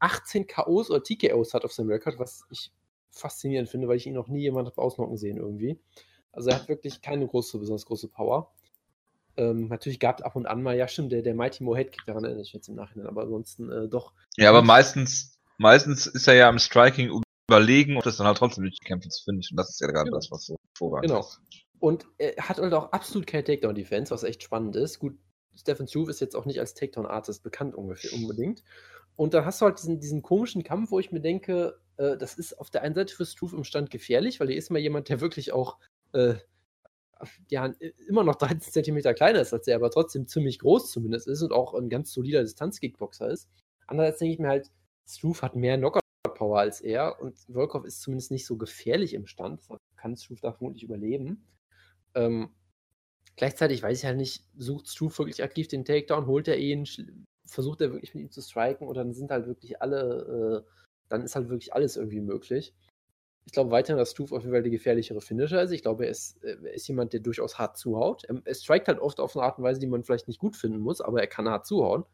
18 KOs oder TKOs hat auf seinem Rekord, was ich faszinierend finde, weil ich ihn noch nie jemand habe ausnocken sehen irgendwie. Also er hat wirklich keine große, besonders große Power. Ähm, natürlich gab es ab und an mal, ja stimmt, der, der Mighty Mohead Kick, daran erinnere ich jetzt im Nachhinein, aber ansonsten äh, doch. Ja, aber meistens, meistens ist er ja im Striking überlegen und das dann halt trotzdem nicht kämpfen zu finden. Und das ist ja gerade genau. das, was so vorrangig genau. ist. Und er hat halt auch absolut keine Takedown-Defense, was echt spannend ist. Gut, Stephen Struve ist jetzt auch nicht als Takedown-Artist bekannt ungefähr unbedingt. Und dann hast du halt diesen, diesen komischen Kampf, wo ich mir denke, äh, das ist auf der einen Seite für Struve im Stand gefährlich, weil er ist mal jemand, der wirklich auch äh, ja, immer noch 13 Zentimeter kleiner ist als er, aber trotzdem ziemlich groß zumindest ist und auch ein ganz solider Distanz-Kickboxer ist. Andererseits denke ich mir halt, Struve hat mehr Knockout-Power als er und Volkov ist zumindest nicht so gefährlich im Stand. Kann Struve da vermutlich überleben. Ähm, gleichzeitig weiß ich halt nicht, sucht Struve wirklich aktiv den Takedown, holt er ihn, versucht er wirklich mit ihm zu striken oder dann sind halt wirklich alle, äh, dann ist halt wirklich alles irgendwie möglich. Ich glaube weiterhin, dass Struve auf jeden Fall die gefährlichere Finisher ist. Ich glaube, er ist, äh, er ist jemand, der durchaus hart zuhaut. Er, er strikt halt oft auf eine Art und Weise, die man vielleicht nicht gut finden muss, aber er kann hart zuhauen.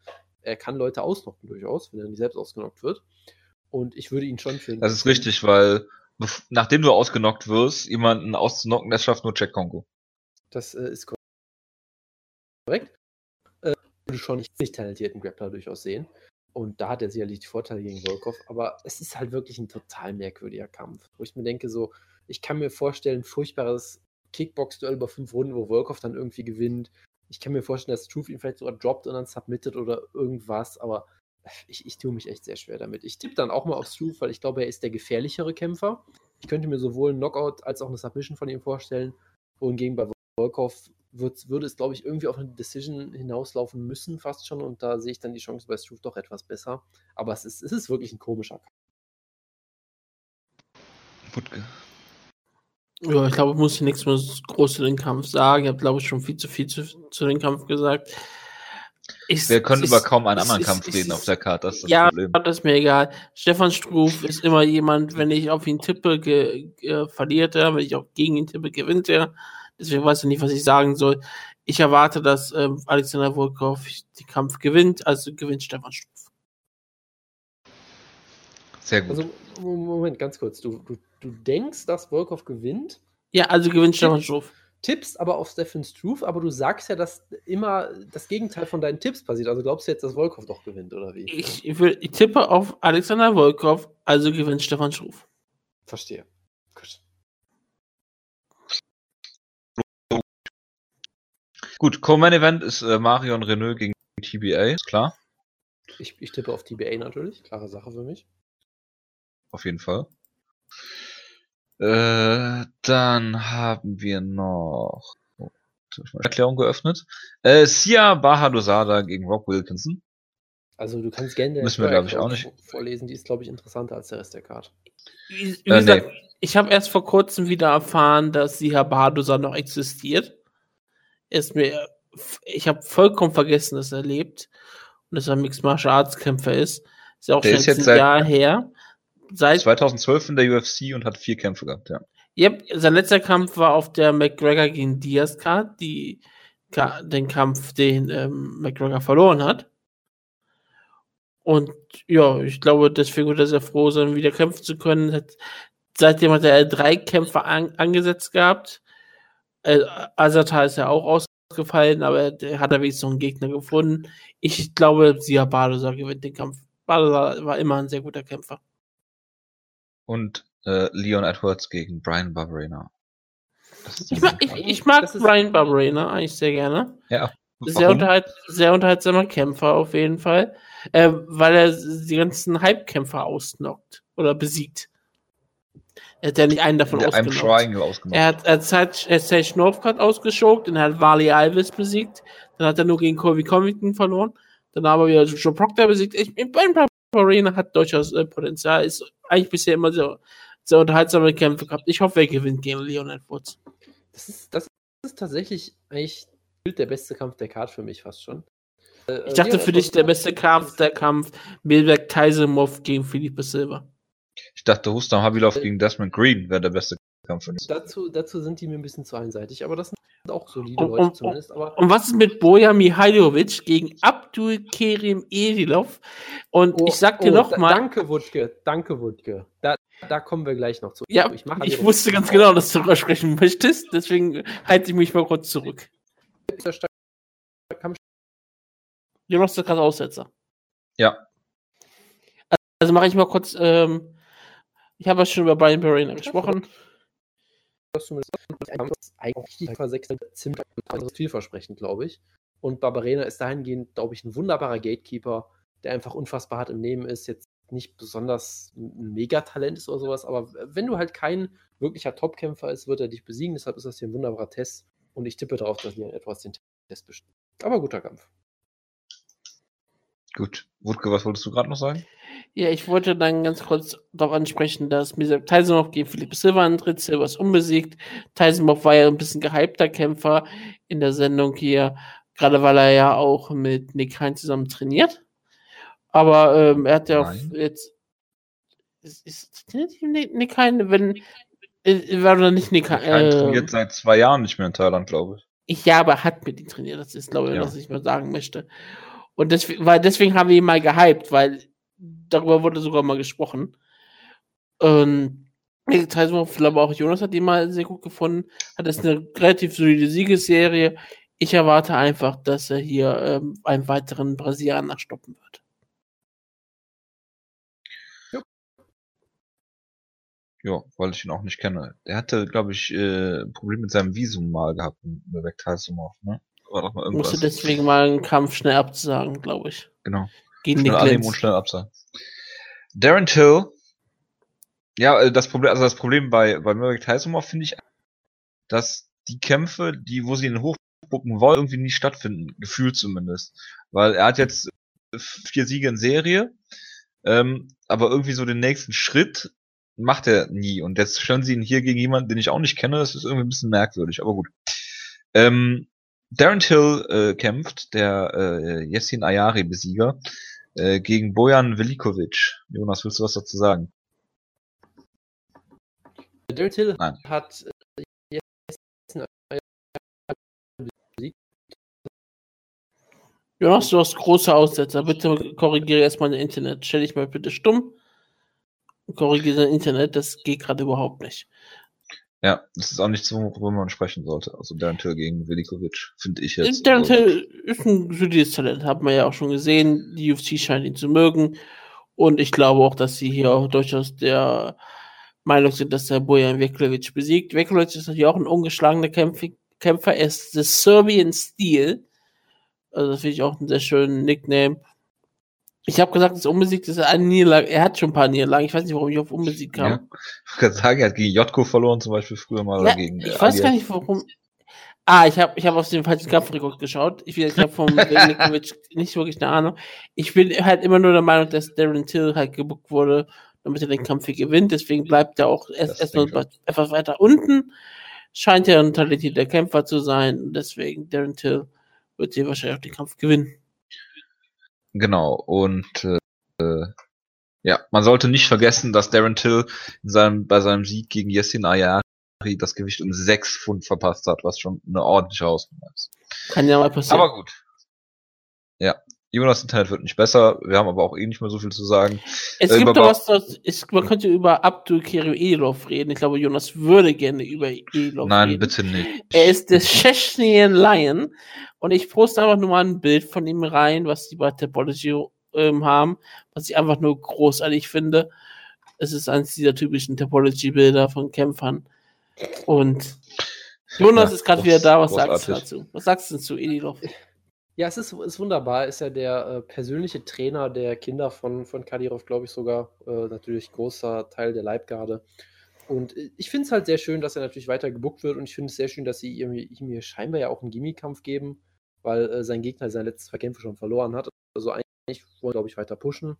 Er kann Leute ausnocken durchaus, wenn er nicht selbst ausgenockt wird. Und ich würde ihn schon finden. Das ist richtig, weil nachdem du ausgenockt wirst, jemanden auszunocken, das schafft nur Jack Kongo. Das äh, ist korrekt. Äh, würde schon nicht, nicht talentierten Grappler durchaus sehen. Und da hat er sicherlich die Vorteile gegen Volkov, aber es ist halt wirklich ein total merkwürdiger Kampf, wo ich mir denke, so, ich kann mir vorstellen, furchtbares Kickbox-Duell über fünf Runden, wo Volkov dann irgendwie gewinnt. Ich kann mir vorstellen, dass Truth ihn vielleicht sogar droppt und dann submittet oder irgendwas, aber ich, ich tue mich echt sehr schwer damit. Ich tippe dann auch mal auf Struve, weil ich glaube, er ist der gefährlichere Kämpfer. Ich könnte mir sowohl einen Knockout als auch eine Submission von ihm vorstellen. Wohingegen bei Volkov wird, würde es, glaube ich, irgendwie auf eine Decision hinauslaufen müssen, fast schon. Und da sehe ich dann die Chance bei Struve doch etwas besser. Aber es ist, es ist wirklich ein komischer Kampf. Wutke. Ja, ich glaube, ich muss nichts mehr groß zu dem Kampf sagen. Ich habe, glaube ich, schon viel zu viel zu, zu dem Kampf gesagt. Ich, Wir können über kaum einen anderen ist, Kampf reden auf der Karte, das ist das ja, Problem. Ja, das ist mir egal. Stefan Struf ist immer jemand, wenn ich auf ihn tippe, ge, ge, verliert er, wenn ich auch gegen ihn tippe, gewinnt er. Deswegen weiß ich nicht, was ich sagen soll. Ich erwarte, dass äh, Alexander Volkov den Kampf gewinnt, also gewinnt Stefan Struf. Sehr gut. Also, Moment, ganz kurz. Du, du, du denkst, dass Volkov gewinnt? Ja, also gewinnt Stefan Struf tippst aber auf Stephen Struve, aber du sagst ja, dass immer das Gegenteil von deinen Tipps passiert. Also glaubst du jetzt, dass Volkov doch gewinnt, oder wie? Ich, ich, will, ich tippe auf Alexander Volkov, also gewinnt Stefan Struve. Verstehe. Gut, Co-Main Event ist äh, Marion Renault gegen TBA, ist klar. Ich, ich tippe auf TBA natürlich, klare Sache für mich. Auf jeden Fall. Äh, dann haben wir noch oh, Erklärung geöffnet. Äh, Sia Bahadosada gegen Rob Wilkinson. Also du kannst gerne Müssen wir, glaube ich, auch nicht vorlesen. Die ist, glaube ich, interessanter als der Rest der Karte. Wie, wie äh, gesagt, nee. ich habe erst vor kurzem wieder erfahren, dass Sia Bahadosada noch existiert. Ist mir, ich habe vollkommen vergessen, dass er lebt und dass er ein Mixed Martial Arts Kämpfer ist. Ist ja auch der schon ein Jahr her seit 2012 in der UFC und hat vier Kämpfe gehabt, ja. Yep, sein letzter Kampf war auf der McGregor gegen Diaz Card, die den Kampf, den ähm, McGregor verloren hat. Und ja, ich glaube, deswegen wird er sehr froh sein, wieder kämpfen zu können. Hat, seitdem hat er drei Kämpfe an, angesetzt gehabt. Äh, Azata ist ja auch ausgefallen, aber er hat er wenigstens noch einen Gegner gefunden. Ich glaube, Sia Badosa gewinnt den Kampf. Badosa war immer ein sehr guter Kämpfer. Und äh, Leon Edwards gegen Brian Barberena. Ich mag, ich, ich mag Brian Barberena eigentlich sehr gerne. Ja. Sehr, unterhalt, sehr unterhaltsamer Kämpfer auf jeden Fall. Äh, weil er die ganzen Hype-Kämpfer ausnockt oder besiegt. Er hat ja nicht einen davon ausgenockt. Er hat, er hat Sage Northcutt ausgeschokt, dann hat Wally Alves besiegt, dann hat er nur gegen Colby Covington verloren, dann haben wir wieder Joe Proctor besiegt. Ich, Ben Arena hat durchaus äh, Potenzial, ist eigentlich bisher immer so sehr unterhaltsame Kämpfe gehabt. Ich hoffe, er gewinnt gegen Leon Edwards. Das ist, das ist tatsächlich eigentlich der beste Kampf der Card für mich fast schon. Äh, ich dachte für dich der beste Kampf, der Kampf Milberg Taisemov gegen Philippe Silva. Ich dachte, Hustam Habilov äh, gegen Desmond Green wäre der beste Kampf für mich. Dazu, dazu sind die mir ein bisschen zu einseitig, aber das sind auch solide und, Leute und, zumindest. Aber und was ist mit Boja Mihailovic gegen Abdul Kerim Edilov? Und oh, ich sag dir oh, nochmal. Danke, Wutke, danke, Wutke. Da, da kommen wir gleich noch zu. Ja, ich, ich wusste ganz genau, dass du darüber sprechen möchtest, deswegen halte ich mich mal kurz zurück. Jonas ist gerade Aussetzer. Ja. Also mache ich mal kurz, ähm, ich habe ja schon über Brian Barrena gesprochen. Eigentlich ziemlich vielversprechend, glaube ich. Und Barbarena ist dahingehend, glaube ich, ein wunderbarer Gatekeeper, der einfach unfassbar hart im Nehmen ist. Jetzt nicht besonders ein Megatalent ist oder sowas, aber wenn du halt kein wirklicher Topkämpfer ist, wird er dich besiegen. Deshalb ist das hier ein wunderbarer Test. Und ich tippe darauf, dass Leon etwas den Test bestimmt. Aber guter Kampf. Gut. Wutke, was wolltest du gerade noch sagen? Ja, ich wollte dann ganz kurz darauf ansprechen, dass Misek Tysonov gegen Philipp Silva antritt. Silva ist unbesiegt. Tysonov war ja ein bisschen gehypter Kämpfer in der Sendung hier, gerade weil er ja auch mit Nick Hein zusammen trainiert. Aber ähm, er hat ja auch jetzt. Ist, ist Nick Hein, wenn. Äh, war doch nicht Nick Hein. Äh, trainiert seit zwei Jahren nicht mehr in Thailand, glaube ich. Ja, aber hat mit ihm trainiert. Das ist, glaube ich, ja. was ich mal sagen möchte. Und deswegen, weil deswegen haben wir ihn mal gehypt, weil darüber wurde sogar mal gesprochen. Das heißt, ich glaube auch Jonas hat ihn mal sehr gut gefunden. Hat es eine relativ solide Siegesserie. Ich erwarte einfach, dass er hier ähm, einen weiteren Brasilianer stoppen wird. Ja, weil ich ihn auch nicht kenne. Er hatte, glaube ich, äh, ein Problem mit seinem Visum mal gehabt, mit Vektalsumov, ne? War doch mal irgendwas. Musste deswegen mal einen Kampf schnell absagen, glaube ich. Genau. Gegen schnell annehmen und schnell absagen. Darren Till. Ja, äh, das Problem, also das Problem bei, bei Merrick Tysumov finde ich, dass die Kämpfe, die, wo sie ihn hochgucken wollen, irgendwie nicht stattfinden. Gefühlt zumindest. Weil er hat jetzt vier Siege in Serie, ähm, aber irgendwie so den nächsten Schritt macht er nie. Und jetzt stellen sie ihn hier gegen jemanden, den ich auch nicht kenne. Das ist irgendwie ein bisschen merkwürdig, aber gut. Ähm, Darren Till äh, kämpft, der äh, Yessin Ayari-Besieger, äh, gegen Bojan Velikovic. Jonas, willst du was dazu sagen? Darren Till Nein. hat äh. Jonas, du hast große Aussetzer. Bitte korrigiere erstmal dein Internet. Stell dich mal bitte stumm. Korrigiere dein Internet, das geht gerade überhaupt nicht. Ja, das ist auch nichts, worüber man sprechen sollte. Also Till gegen Velikovic, finde ich jetzt. Till ist ein solides Talent, hat man ja auch schon gesehen. Die UFC scheint ihn zu mögen. Und ich glaube auch, dass sie hier auch durchaus der Meinung sind, dass der Bojan Veklovic besiegt. Veklovic ist natürlich auch ein ungeschlagener Kämpfer. Er ist the Serbian Steel. Also das finde ich auch einen sehr schönen Nickname. Ich habe gesagt, das unbesiegt ist eine Niederlage. Er hat schon ein paar Niederlagen. Ich weiß nicht, warum ich auf unbesiegt kam. Ja. Ich kann sagen, er hat gegen Jotko verloren, zum Beispiel früher mal. Ja, gegen, ich äh, weiß gar nicht, warum. Ah, ich habe ich hab auf den falschen Kampfrekord geschaut. Ich, ich habe vom Velikovic nicht wirklich eine Ahnung. Ich bin halt immer nur der Meinung, dass Darren Till halt gebuckt wurde, damit er den Kampf hier gewinnt. Deswegen bleibt er auch erst, erst noch etwas weiter unten. Scheint ja ein talentierter Kämpfer zu sein. Deswegen Darren Till wird hier wahrscheinlich auch den Kampf gewinnen. Genau, und äh, ja, man sollte nicht vergessen, dass Darren Till in seinem, bei seinem Sieg gegen Yessin Ayari das Gewicht um sechs Pfund verpasst hat, was schon eine ordentliche Hausnummer ist. Kann ja mal passieren. Aber gut. Ja, Jonas Internet wird nicht besser. Wir haben aber auch eh nicht mehr so viel zu sagen. Es äh, gibt doch was, das ist, man könnte über Abdul Kerim Elov reden. Ich glaube, Jonas würde gerne über Nein, reden. bitte nicht. Er ist der Chechnyan Lion und ich poste einfach nur mal ein Bild von ihm rein, was die bei Topology ähm, haben, was ich einfach nur großartig finde. Es ist eines dieser typischen Topology-Bilder von Kämpfern. Und Jonas ja, ist gerade wieder da. Was sagst du dazu? Was sagst du zu Elilov? Ja, es ist, ist wunderbar. Ist ja der äh, persönliche Trainer der Kinder von, von Kadyrov, glaube ich sogar. Äh, natürlich großer Teil der Leibgarde. Und äh, ich finde es halt sehr schön, dass er natürlich weiter gebuckt wird. Und ich finde es sehr schön, dass sie ihm, ihm hier scheinbar ja auch einen Gimmikampf geben, weil äh, sein Gegner sein letztes Verkämpfe schon verloren hat. Also eigentlich wollen, glaube ich, weiter pushen.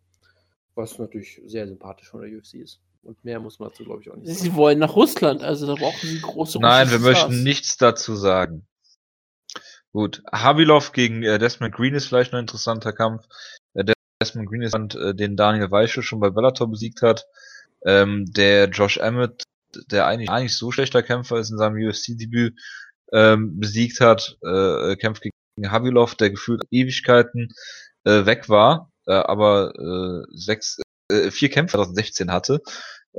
Was natürlich sehr sympathisch von der UFC ist. Und mehr muss man dazu, glaube ich, auch nicht sagen. Sie wollen nach Russland, also da brauchen sie große Nein, wir möchten nichts dazu sagen. Gut, Havilov gegen äh, Desmond Green ist vielleicht ein interessanter Kampf. Äh, Desmond Green ist äh, den Daniel Weichel schon bei Bellator besiegt hat. Ähm, der Josh Emmett, der eigentlich eigentlich so schlechter Kämpfer ist in seinem UFC-Debüt, ähm, besiegt hat, äh, kämpft gegen Havilov, der gefühlt Ewigkeiten äh, weg war, äh, aber äh, sechs, äh, vier Kämpfe 2016 hatte,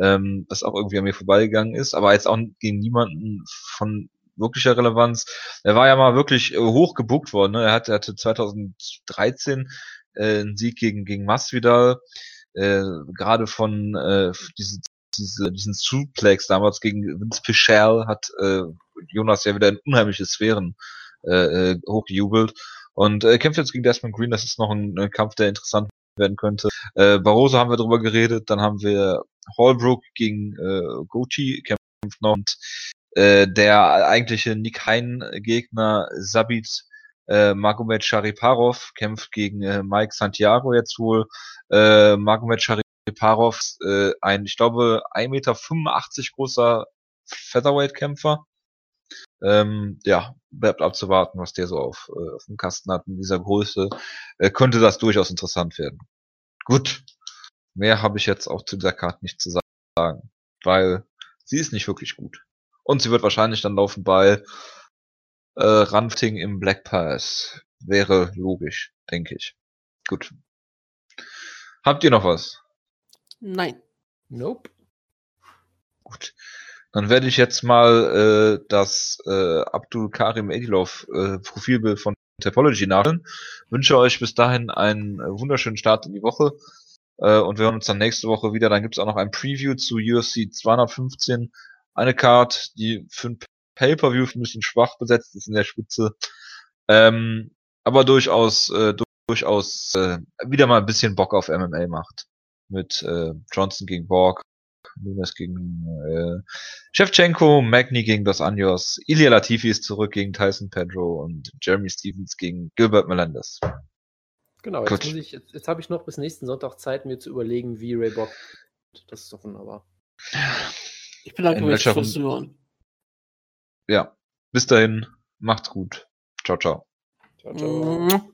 ähm, was auch irgendwie an mir vorbeigegangen ist, aber jetzt auch gegen niemanden von wirklicher Relevanz. Er war ja mal wirklich äh, hoch gebuckt worden. Ne? Er, hatte, er hatte 2013 äh, einen Sieg gegen, gegen Masvidal, äh, gerade von äh, diese, diese, diesen Suplex damals gegen Vince Pichel hat äh, Jonas ja wieder in unheimliche Sphären äh, äh hochgejubelt. Und äh, kämpft jetzt gegen Desmond Green, das ist noch ein, ein Kampf, der interessant werden könnte. Äh, Barroso haben wir drüber geredet, dann haben wir Holbrook gegen äh, Gochi kämpft noch und äh, der eigentliche Nick Hein-Gegner Sabit äh, Magomed Shariparov kämpft gegen äh, Mike Santiago jetzt wohl. Äh, Magomed Shariparov, äh, ein, ich glaube, 1,85 Meter großer Featherweight-Kämpfer. Ähm, ja, bleibt abzuwarten, was der so auf, äh, auf dem Kasten hat in dieser Größe. Äh, könnte das durchaus interessant werden. Gut, mehr habe ich jetzt auch zu dieser Karte nicht zu sagen, weil sie ist nicht wirklich gut. Und sie wird wahrscheinlich dann laufen bei äh, Rafting im Black Pass. Wäre logisch, denke ich. Gut. Habt ihr noch was? Nein. Nope. Gut. Dann werde ich jetzt mal äh, das äh, Abdul Karim Edilov äh, Profilbild von Topology nachholen. Wünsche euch bis dahin einen äh, wunderschönen Start in die Woche. Äh, und wir hören uns dann nächste Woche wieder. Dann gibt es auch noch ein Preview zu UFC 215 eine Card, die für ein Pay-Per-View ein bisschen schwach besetzt ist in der Spitze. Ähm, aber durchaus, äh, durchaus äh, wieder mal ein bisschen Bock auf MMA macht. Mit äh, Johnson gegen Borg, Nunes gegen äh, Shevchenko, Magni gegen Dos Anjos, Ilya Latifi ist zurück gegen Tyson Pedro und Jeremy Stevens gegen Gilbert Melendez. Genau, jetzt, muss ich, jetzt, jetzt habe ich noch bis nächsten Sonntag Zeit, mir zu überlegen, wie Ray Bock. Das ist doch wunderbar. Ich bedanke mich fürs Zuhören. Ja, bis dahin, macht's gut. Ciao, ciao. Ciao, ciao. Mhm.